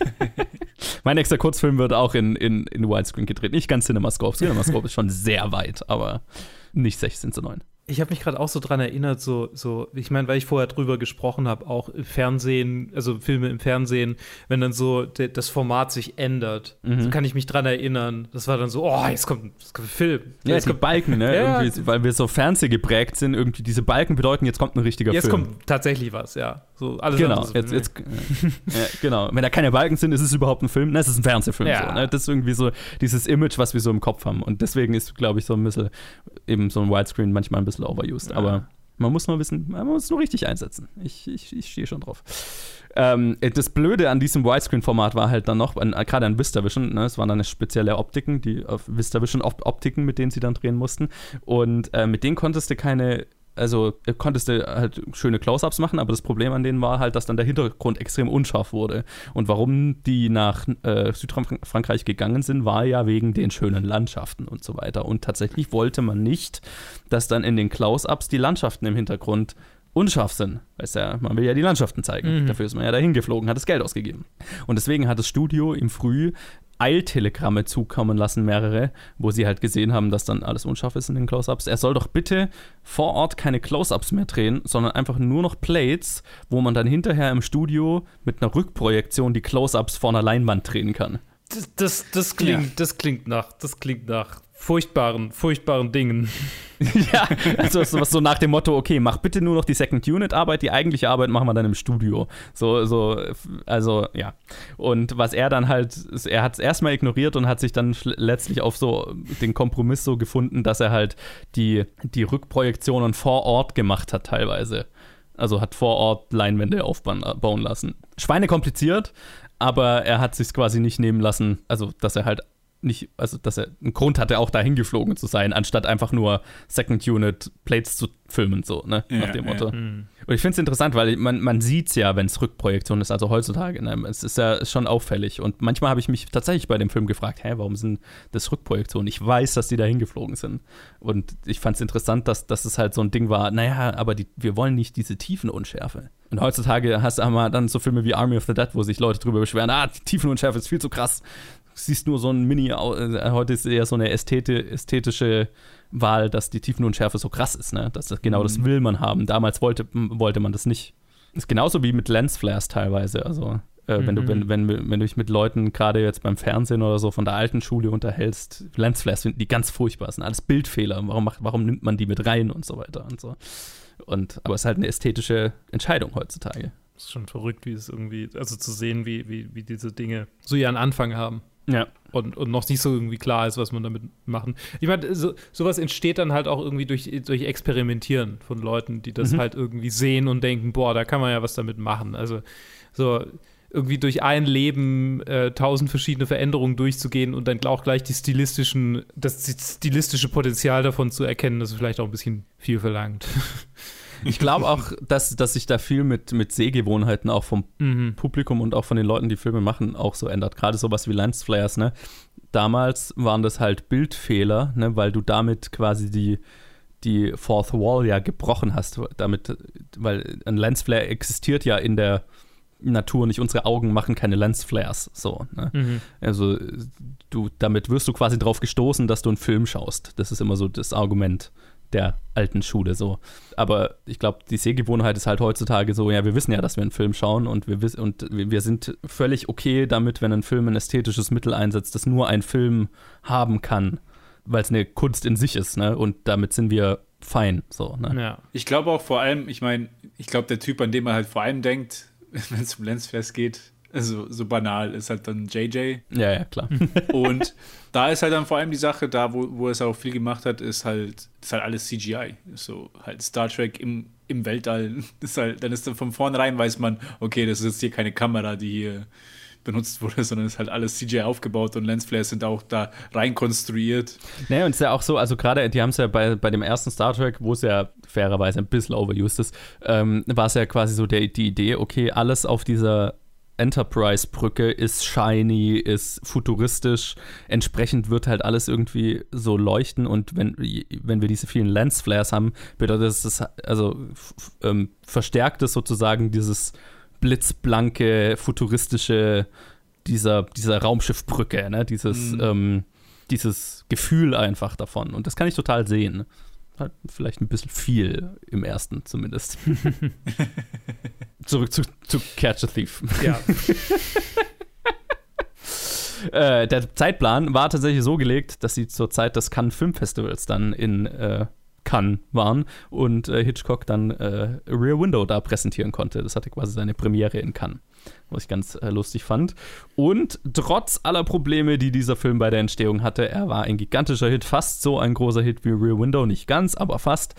[LAUGHS] mein nächster Kurzfilm wird auch in, in, in Widescreen gedreht. Nicht ganz CinemaScope. CinemaScope ist schon sehr weit, aber nicht 16 zu 9. Ich habe mich gerade auch so dran erinnert, so, so ich meine, weil ich vorher drüber gesprochen habe, auch im Fernsehen, also Filme im Fernsehen, wenn dann so de, das Format sich ändert, Mhm. so kann ich mich dran erinnern. Das war dann so, oh, jetzt kommt, jetzt kommt ein Film. Ja, jetzt es gibt Balken, ne? [LAUGHS] Ja. Weil wir so fernsehgeprägt sind, irgendwie diese Balken bedeuten, jetzt kommt ein richtiger jetzt Film. kommt tatsächlich was, ja. So alles Genau, andere jetzt, so, jetzt, ja, genau. Wenn da keine Balken sind, ist es überhaupt ein Film. Ne, es ist ein Fernsehfilm. Ja. So, ne? Das ist irgendwie so dieses Image, was wir so im Kopf haben. Und deswegen ist, glaube ich, so ein bisschen eben so ein Widescreen manchmal ein bisschen overused. Aber man muss nur wissen, man muss es nur richtig einsetzen. Ich, ich, ich stehe schon drauf. Ähm, das Blöde an diesem Widescreen-Format war halt dann noch, an- gerade an VistaVision, ne, es waren dann spezielle Optiken, die auf VistaVision Op Optiken, mit denen sie dann drehen mussten. Und äh, mit denen konntest du keine also äh, konntest du halt schöne Close-ups machen, aber das Problem an denen war halt, dass dann der Hintergrund extrem unscharf wurde. Und warum die nach äh, Südfrankreich gegangen sind, war ja wegen den schönen Landschaften und so weiter. Und tatsächlich wollte man nicht, dass dann in den Close-ups die Landschaften im Hintergrund unscharf sind. Weißt ja, man will ja die Landschaften zeigen. Mhm. Dafür ist man ja dahin geflogen, hat das Geld ausgegeben. Und deswegen hat das Studio im Früh Eiltelegramme zukommen lassen, mehrere, wo sie halt gesehen haben, dass dann alles unscharf ist in den Close-Ups. Er soll doch bitte vor Ort keine Close-Ups mehr drehen, sondern einfach nur noch Plates, wo man dann hinterher im Studio mit einer Rückprojektion die Close-Ups vor einer Leinwand drehen kann. Das, das, das, klingt, Ja. das klingt nach, das klingt nach furchtbaren, furchtbaren Dingen. [LAUGHS] ja, also so, so nach dem Motto, okay, mach bitte nur noch die Second Unit Arbeit, die eigentliche Arbeit machen wir dann im Studio. So, so, also ja. Und was er dann halt, er hat es erstmal ignoriert und hat sich dann letztlich auf so den Kompromiss so gefunden, dass er halt die, die Rückprojektionen vor Ort gemacht hat teilweise. Also hat vor Ort Leinwände aufbauen bauen lassen. Schweine kompliziert, aber er hat sich quasi nicht nehmen lassen, also dass er halt nicht, also dass er einen Grund hatte, auch dahin geflogen zu sein, anstatt einfach nur Second Unit Plates zu filmen, so, ne? Ja, nach dem ja. Motto. Und ich finde es interessant, weil man, man sieht es ja, wenn es Rückprojektion ist, also heutzutage. Ne? Es ist ja schon auffällig. Und manchmal habe ich mich tatsächlich bei dem Film gefragt, hä, warum sind das Rückprojektionen? Ich weiß, dass die da hingeflogen sind. Und ich fand es interessant, dass, dass es halt so ein Ding war, naja, aber die, wir wollen nicht diese Tiefenunschärfe. Und heutzutage hast du einmal dann so Filme wie Army of the Dead, wo sich Leute drüber beschweren, ah, die Tiefenunschärfe ist viel zu krass. Du siehst nur so ein Mini, äh, heute ist eher so eine Ästheti ästhetische Wahl, dass die Tiefenunschärfe so krass ist, ne? Das, genau das will man haben. Damals wollte, wollte man das nicht. Ist genauso wie mit Lensflares teilweise. Also, äh, wenn, du, wenn, wenn, wenn du dich mit Leuten gerade jetzt beim Fernsehen oder so von der alten Schule unterhältst, Lensflares finden die ganz furchtbar. Das sind alles Bildfehler. Warum, macht, warum nimmt man die mit rein und so weiter und so. Und, aber es ist halt eine ästhetische Entscheidung heutzutage. Das ist schon verrückt, wie es irgendwie, also zu sehen, wie, wie, wie diese Dinge so ihren Anfang haben. Ja. Und, und noch nicht so irgendwie klar ist, was man damit machen. Ich meine, so, sowas entsteht dann halt auch irgendwie durch, durch Experimentieren von Leuten, die das Mhm. halt irgendwie sehen und denken, boah, da kann man ja was damit machen. Also so irgendwie durch ein Leben äh, tausend verschiedene Veränderungen durchzugehen und dann auch gleich die stilistischen, das stilistische Potenzial davon zu erkennen, das ist vielleicht auch ein bisschen viel verlangt. [LAUGHS] Ich glaube auch, dass, dass sich da viel mit, mit Sehgewohnheiten auch vom mhm. Publikum und auch von den Leuten, die Filme machen, auch so ändert. Gerade sowas wie Lensflares, ne? Damals waren das halt Bildfehler, ne? Weil du damit quasi die, die Fourth Wall ja gebrochen hast. Damit, weil ein Lensflare existiert ja in der Natur nicht. Unsere Augen machen keine Lensflares. So, ne? Mhm. Also du, damit wirst du quasi drauf gestoßen, dass du einen Film schaust. Das ist immer so das Argument der alten Schule so. Aber ich glaube, die Sehgewohnheit ist halt heutzutage so, ja, wir wissen ja, dass wir einen Film schauen und wir, wiss und wir sind völlig okay damit, wenn ein Film ein ästhetisches Mittel einsetzt, das nur ein Film haben kann, weil es eine Kunst in sich ist, ne? Und damit sind wir fein, so, ne? Ja. Ich glaube auch vor allem, ich meine, ich glaube, der Typ, an dem man halt vor allem denkt, [LAUGHS] wenn es um Lensflares geht, also so banal, ist halt dann JJ. Ja, ja, klar. [LAUGHS] Und da ist halt dann vor allem die Sache, da wo, wo es auch viel gemacht hat, ist halt, ist halt alles CGI. So halt Star Trek im, im Weltall. [LAUGHS] Ist halt, dann ist dann von vornherein weiß man, okay, das ist jetzt hier keine Kamera, die hier benutzt wurde, sondern es ist halt alles CGI aufgebaut und Lensflares sind auch da rein konstruiert. Naja, und es ist ja auch so, also gerade, die haben es ja bei, bei dem ersten Star Trek, wo es ja fairerweise ein bisschen overused ist, ähm, war es ja quasi so der, die Idee, okay, alles auf dieser Enterprise-Brücke ist shiny, ist futuristisch, entsprechend wird halt alles irgendwie so leuchten und wenn, wenn wir diese vielen Lensflares haben, bedeutet das, also f- f- ähm, verstärkt es sozusagen dieses blitzblanke, futuristische, dieser, dieser Raumschiffbrücke, ne? dieses, Mhm. ähm, dieses Gefühl einfach davon. Und das kann ich total sehen. Halt vielleicht ein bisschen viel im ersten zumindest. [LAUGHS] Zurück zu, zu Catch a Thief. ja. [LAUGHS] Äh, der Zeitplan war tatsächlich so gelegt, dass sie zur Zeit des Cannes Filmfestivals dann in äh, Cannes waren und äh, Hitchcock dann äh, Rear Window da präsentieren konnte. Das hatte quasi seine Premiere in Cannes, was ich ganz äh, lustig fand. Und trotz aller Probleme, die dieser Film bei der Entstehung hatte, er war ein gigantischer Hit, fast so ein großer Hit wie Rear Window, nicht ganz, aber fast.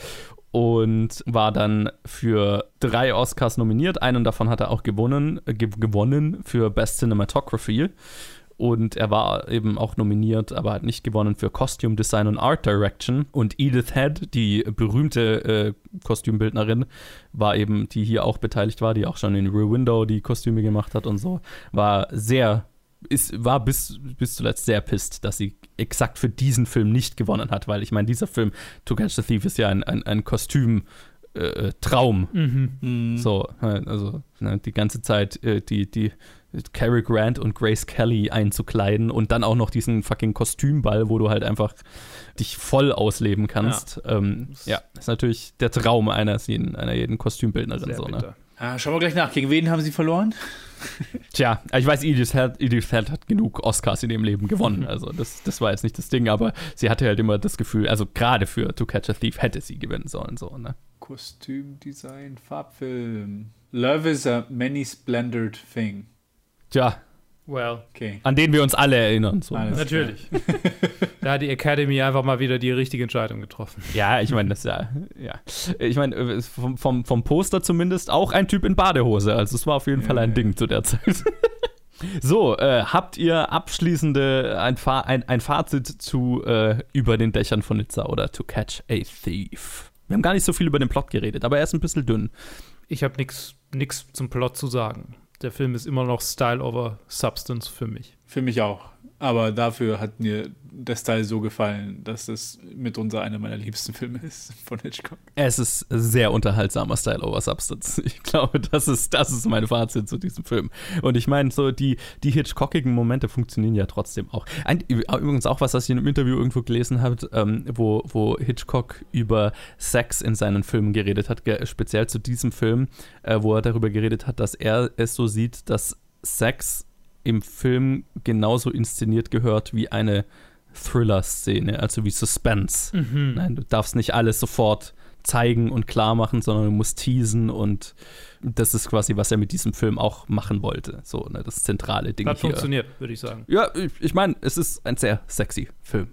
Und war dann für drei Oscars nominiert. Einen davon hat er auch gewonnen, äh, ge gewonnen für Best Cinematography. Und er war eben auch nominiert, aber hat nicht gewonnen für Costume Design und Art Direction. Und Edith Head, die berühmte äh, Kostümbildnerin, war eben, die hier auch beteiligt war, die auch schon in Rear Window die Kostüme gemacht hat und so, war sehr, ist, war bis, bis zuletzt sehr pisst, dass sie exakt für diesen Film nicht gewonnen hat, weil ich meine, dieser Film, To Catch the Thief, ist ja ein, ein, ein Kostüm. Äh, Traum. Mhm. So, äh, also ne, die ganze Zeit äh, die, die, Cary Grant und Grace Kelly einzukleiden und dann auch noch diesen fucking Kostümball, wo du halt einfach dich voll ausleben kannst. Ja, ähm, ja ist natürlich der Traum eines jeden, einer jeden Kostümbildnerin. So, ne? ah, schauen wir gleich nach. Gegen wen haben sie verloren? [LAUGHS] [LAUGHS] Tja, ich weiß, Edith Head, Edith Head hat genug Oscars in ihrem Leben gewonnen. Also das, das war jetzt nicht das Ding, aber sie hatte halt immer das Gefühl, also gerade für To Catch a Thief hätte sie gewinnen sollen. So, ne? Kostümdesign, Farbfilm. Love is a many splendored thing. Tja. Well. Okay. An den wir uns alle erinnern. So. Natürlich. [LAUGHS] da hat die Academy einfach mal wieder die richtige Entscheidung getroffen. Ja, ich meine, das ja, ja. Ich meine, äh, vom, vom, vom, Poster zumindest auch ein Typ in Badehose. Also es war auf jeden ja, Fall ein ja. Ding zu der Zeit. [LAUGHS] So, äh, habt ihr abschließende ein, Fa ein, ein Fazit zu äh, über den Dächern von Nizza oder To Catch a Thief? Wir haben gar nicht so viel über den Plot geredet, aber er ist ein bisschen dünn. Ich habe nichts zum Plot zu sagen der Film ist immer noch Style over Substance für mich. Für mich auch. Aber dafür hat mir der Style so gefallen, dass es mitunter einer meiner liebsten Filme ist von Hitchcock. Es ist sehr unterhaltsamer Style over Substance. [LAUGHS] Ich glaube, das ist, das ist mein Fazit zu diesem Film. Und ich meine, so die, die Hitchcockigen Momente funktionieren ja trotzdem auch. Ein, übrigens auch was, was ich in einem Interview irgendwo gelesen habe, ähm, wo, wo Hitchcock über Sex in seinen Filmen geredet hat, speziell zu diesem Film, äh, wo er darüber geredet hat, dass er es so sieht, dass Sex im Film genauso inszeniert gehört wie eine Thriller-Szene, also wie Suspense. Mhm. Nein, du darfst nicht alles sofort zeigen und klar machen, sondern du musst teasen und das ist quasi, was er mit diesem Film auch machen wollte. So, ne, das zentrale Ding. Hat hier. funktioniert, würde ich sagen. Ja, ich, ich meine, es ist ein sehr sexy Film,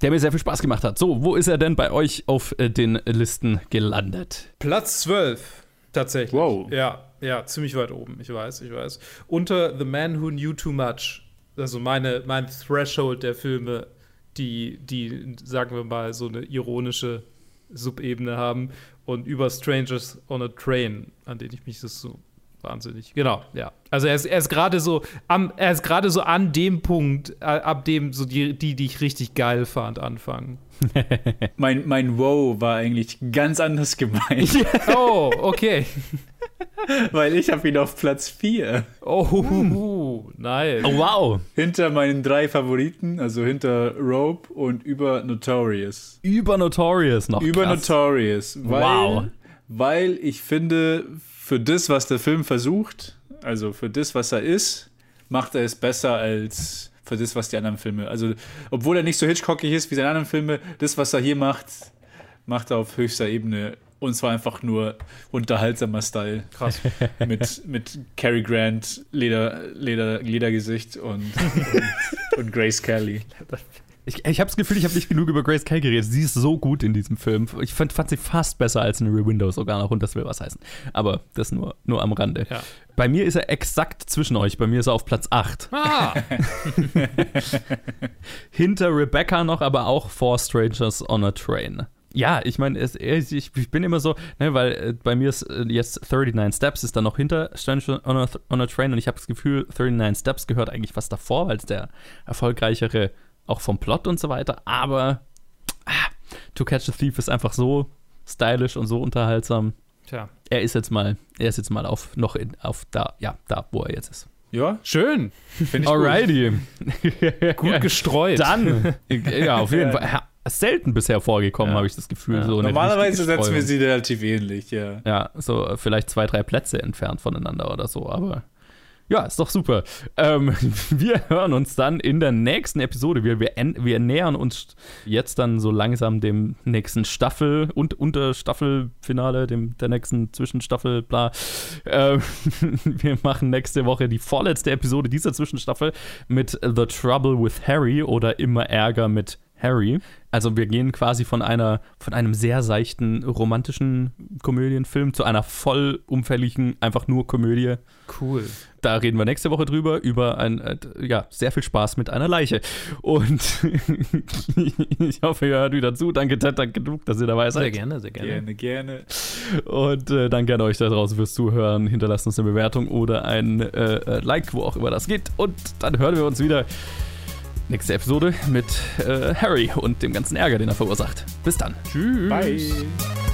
der mir sehr viel Spaß gemacht hat. So, wo ist er denn bei euch auf äh, den Listen gelandet? Platz 12, tatsächlich. Wow. Ja, ja, ziemlich weit oben, ich weiß, ich weiß. Unter The Man Who Knew Too Much, also meine, mein Threshold der Filme, die, die, sagen wir mal, so eine ironische Subebene haben und über Strangers on a Train, an den ich mich das so wahnsinnig. Genau, ja. Also er ist, er ist gerade so am, er ist gerade so an dem Punkt, ab dem so die, die, die ich richtig geil fand, anfangen. [LAUGHS] mein, mein Wow war eigentlich ganz anders gemeint. oh, okay. [LAUGHS] Weil ich habe ihn auf Platz 4. Oh, hm. nice. Oh, wow. Hinter meinen drei Favoriten, also hinter Rope und über Notorious. Über Notorious noch. Über krass. Notorious. Weil, wow. Weil ich finde, für das, was der Film versucht, also für das, was er ist, macht er es besser als für das, was die anderen Filme. Also, obwohl er nicht so Hitchcockig ist wie seine anderen Filme, das, was er hier macht, macht er auf höchster Ebene und zwar einfach nur unterhaltsamer Style. Krass. [LAUGHS] mit, mit Cary Grant, Leder, Leder, Ledergesicht und, und, und Grace Kelly. [LAUGHS] Ich, ich habe das Gefühl, ich habe nicht genug über Grace Kelly geredet. Sie ist so gut in diesem Film. Ich fand, fand sie fast besser als in Rear Window sogar noch und das will was heißen. Aber das nur, nur am Rande. Ja. Bei mir ist er exakt zwischen euch. Bei mir ist er auf Platz 8. Ah. [LAUGHS] Hinter Rebecca noch, aber auch Four Strangers on a Train. Ja, ich meine, ich, ich, bin immer so, ne, weil äh, bei mir ist äh, jetzt 39 Steps ist dann noch hinter Stranger on a, on a Train und ich habe das Gefühl, 39 Steps gehört eigentlich was davor, weil es der erfolgreichere auch vom Plot und so weiter, aber ah, To Catch a Thief ist einfach so stylisch und so unterhaltsam. Tja. Er ist jetzt mal, er ist jetzt mal auf noch in, auf da, ja, da, wo er jetzt ist. Ja, schön. Finde ich Alrighty. Gut, [LAUGHS] gut gestreut. Dann, ja, auf jeden [LAUGHS] Fall selten bisher vorgekommen, ja. habe ich das Gefühl. Ja. So Normalerweise setzen wir sie relativ ähnlich, ja. Ja, so vielleicht zwei, drei Plätze entfernt voneinander oder so, aber ja, ist doch super. Ähm, [LAUGHS] wir hören uns dann in der nächsten Episode. Wir, wir, wir, nähern uns jetzt dann so langsam dem nächsten Staffel und Unterstaffelfinale, dem der nächsten Zwischenstaffel, bla. Ähm, [LAUGHS] wir machen nächste Woche die vorletzte Episode dieser Zwischenstaffel mit The Trouble with Harry oder Immer Ärger mit Harry. Also wir gehen quasi von einer von einem sehr seichten romantischen Komödienfilm zu einer vollumfälligen einfach nur Komödie. Cool. Da reden wir nächste Woche drüber über ein äh, ja sehr viel Spaß mit einer Leiche. Und [LAUGHS] ich hoffe, ihr hört wieder zu. Danke Ted, danke genug, dass ihr dabei seid. Sehr gerne, sehr gerne. Gerne, gerne. Und äh, danke an euch da draußen fürs Zuhören. Hinterlasst uns eine Bewertung oder ein äh, äh Like, wo auch immer das geht. Und dann hören wir uns wieder nächste Episode mit äh, Harry und dem ganzen Ärger, den er verursacht. Bis dann. Tschüss. Bye.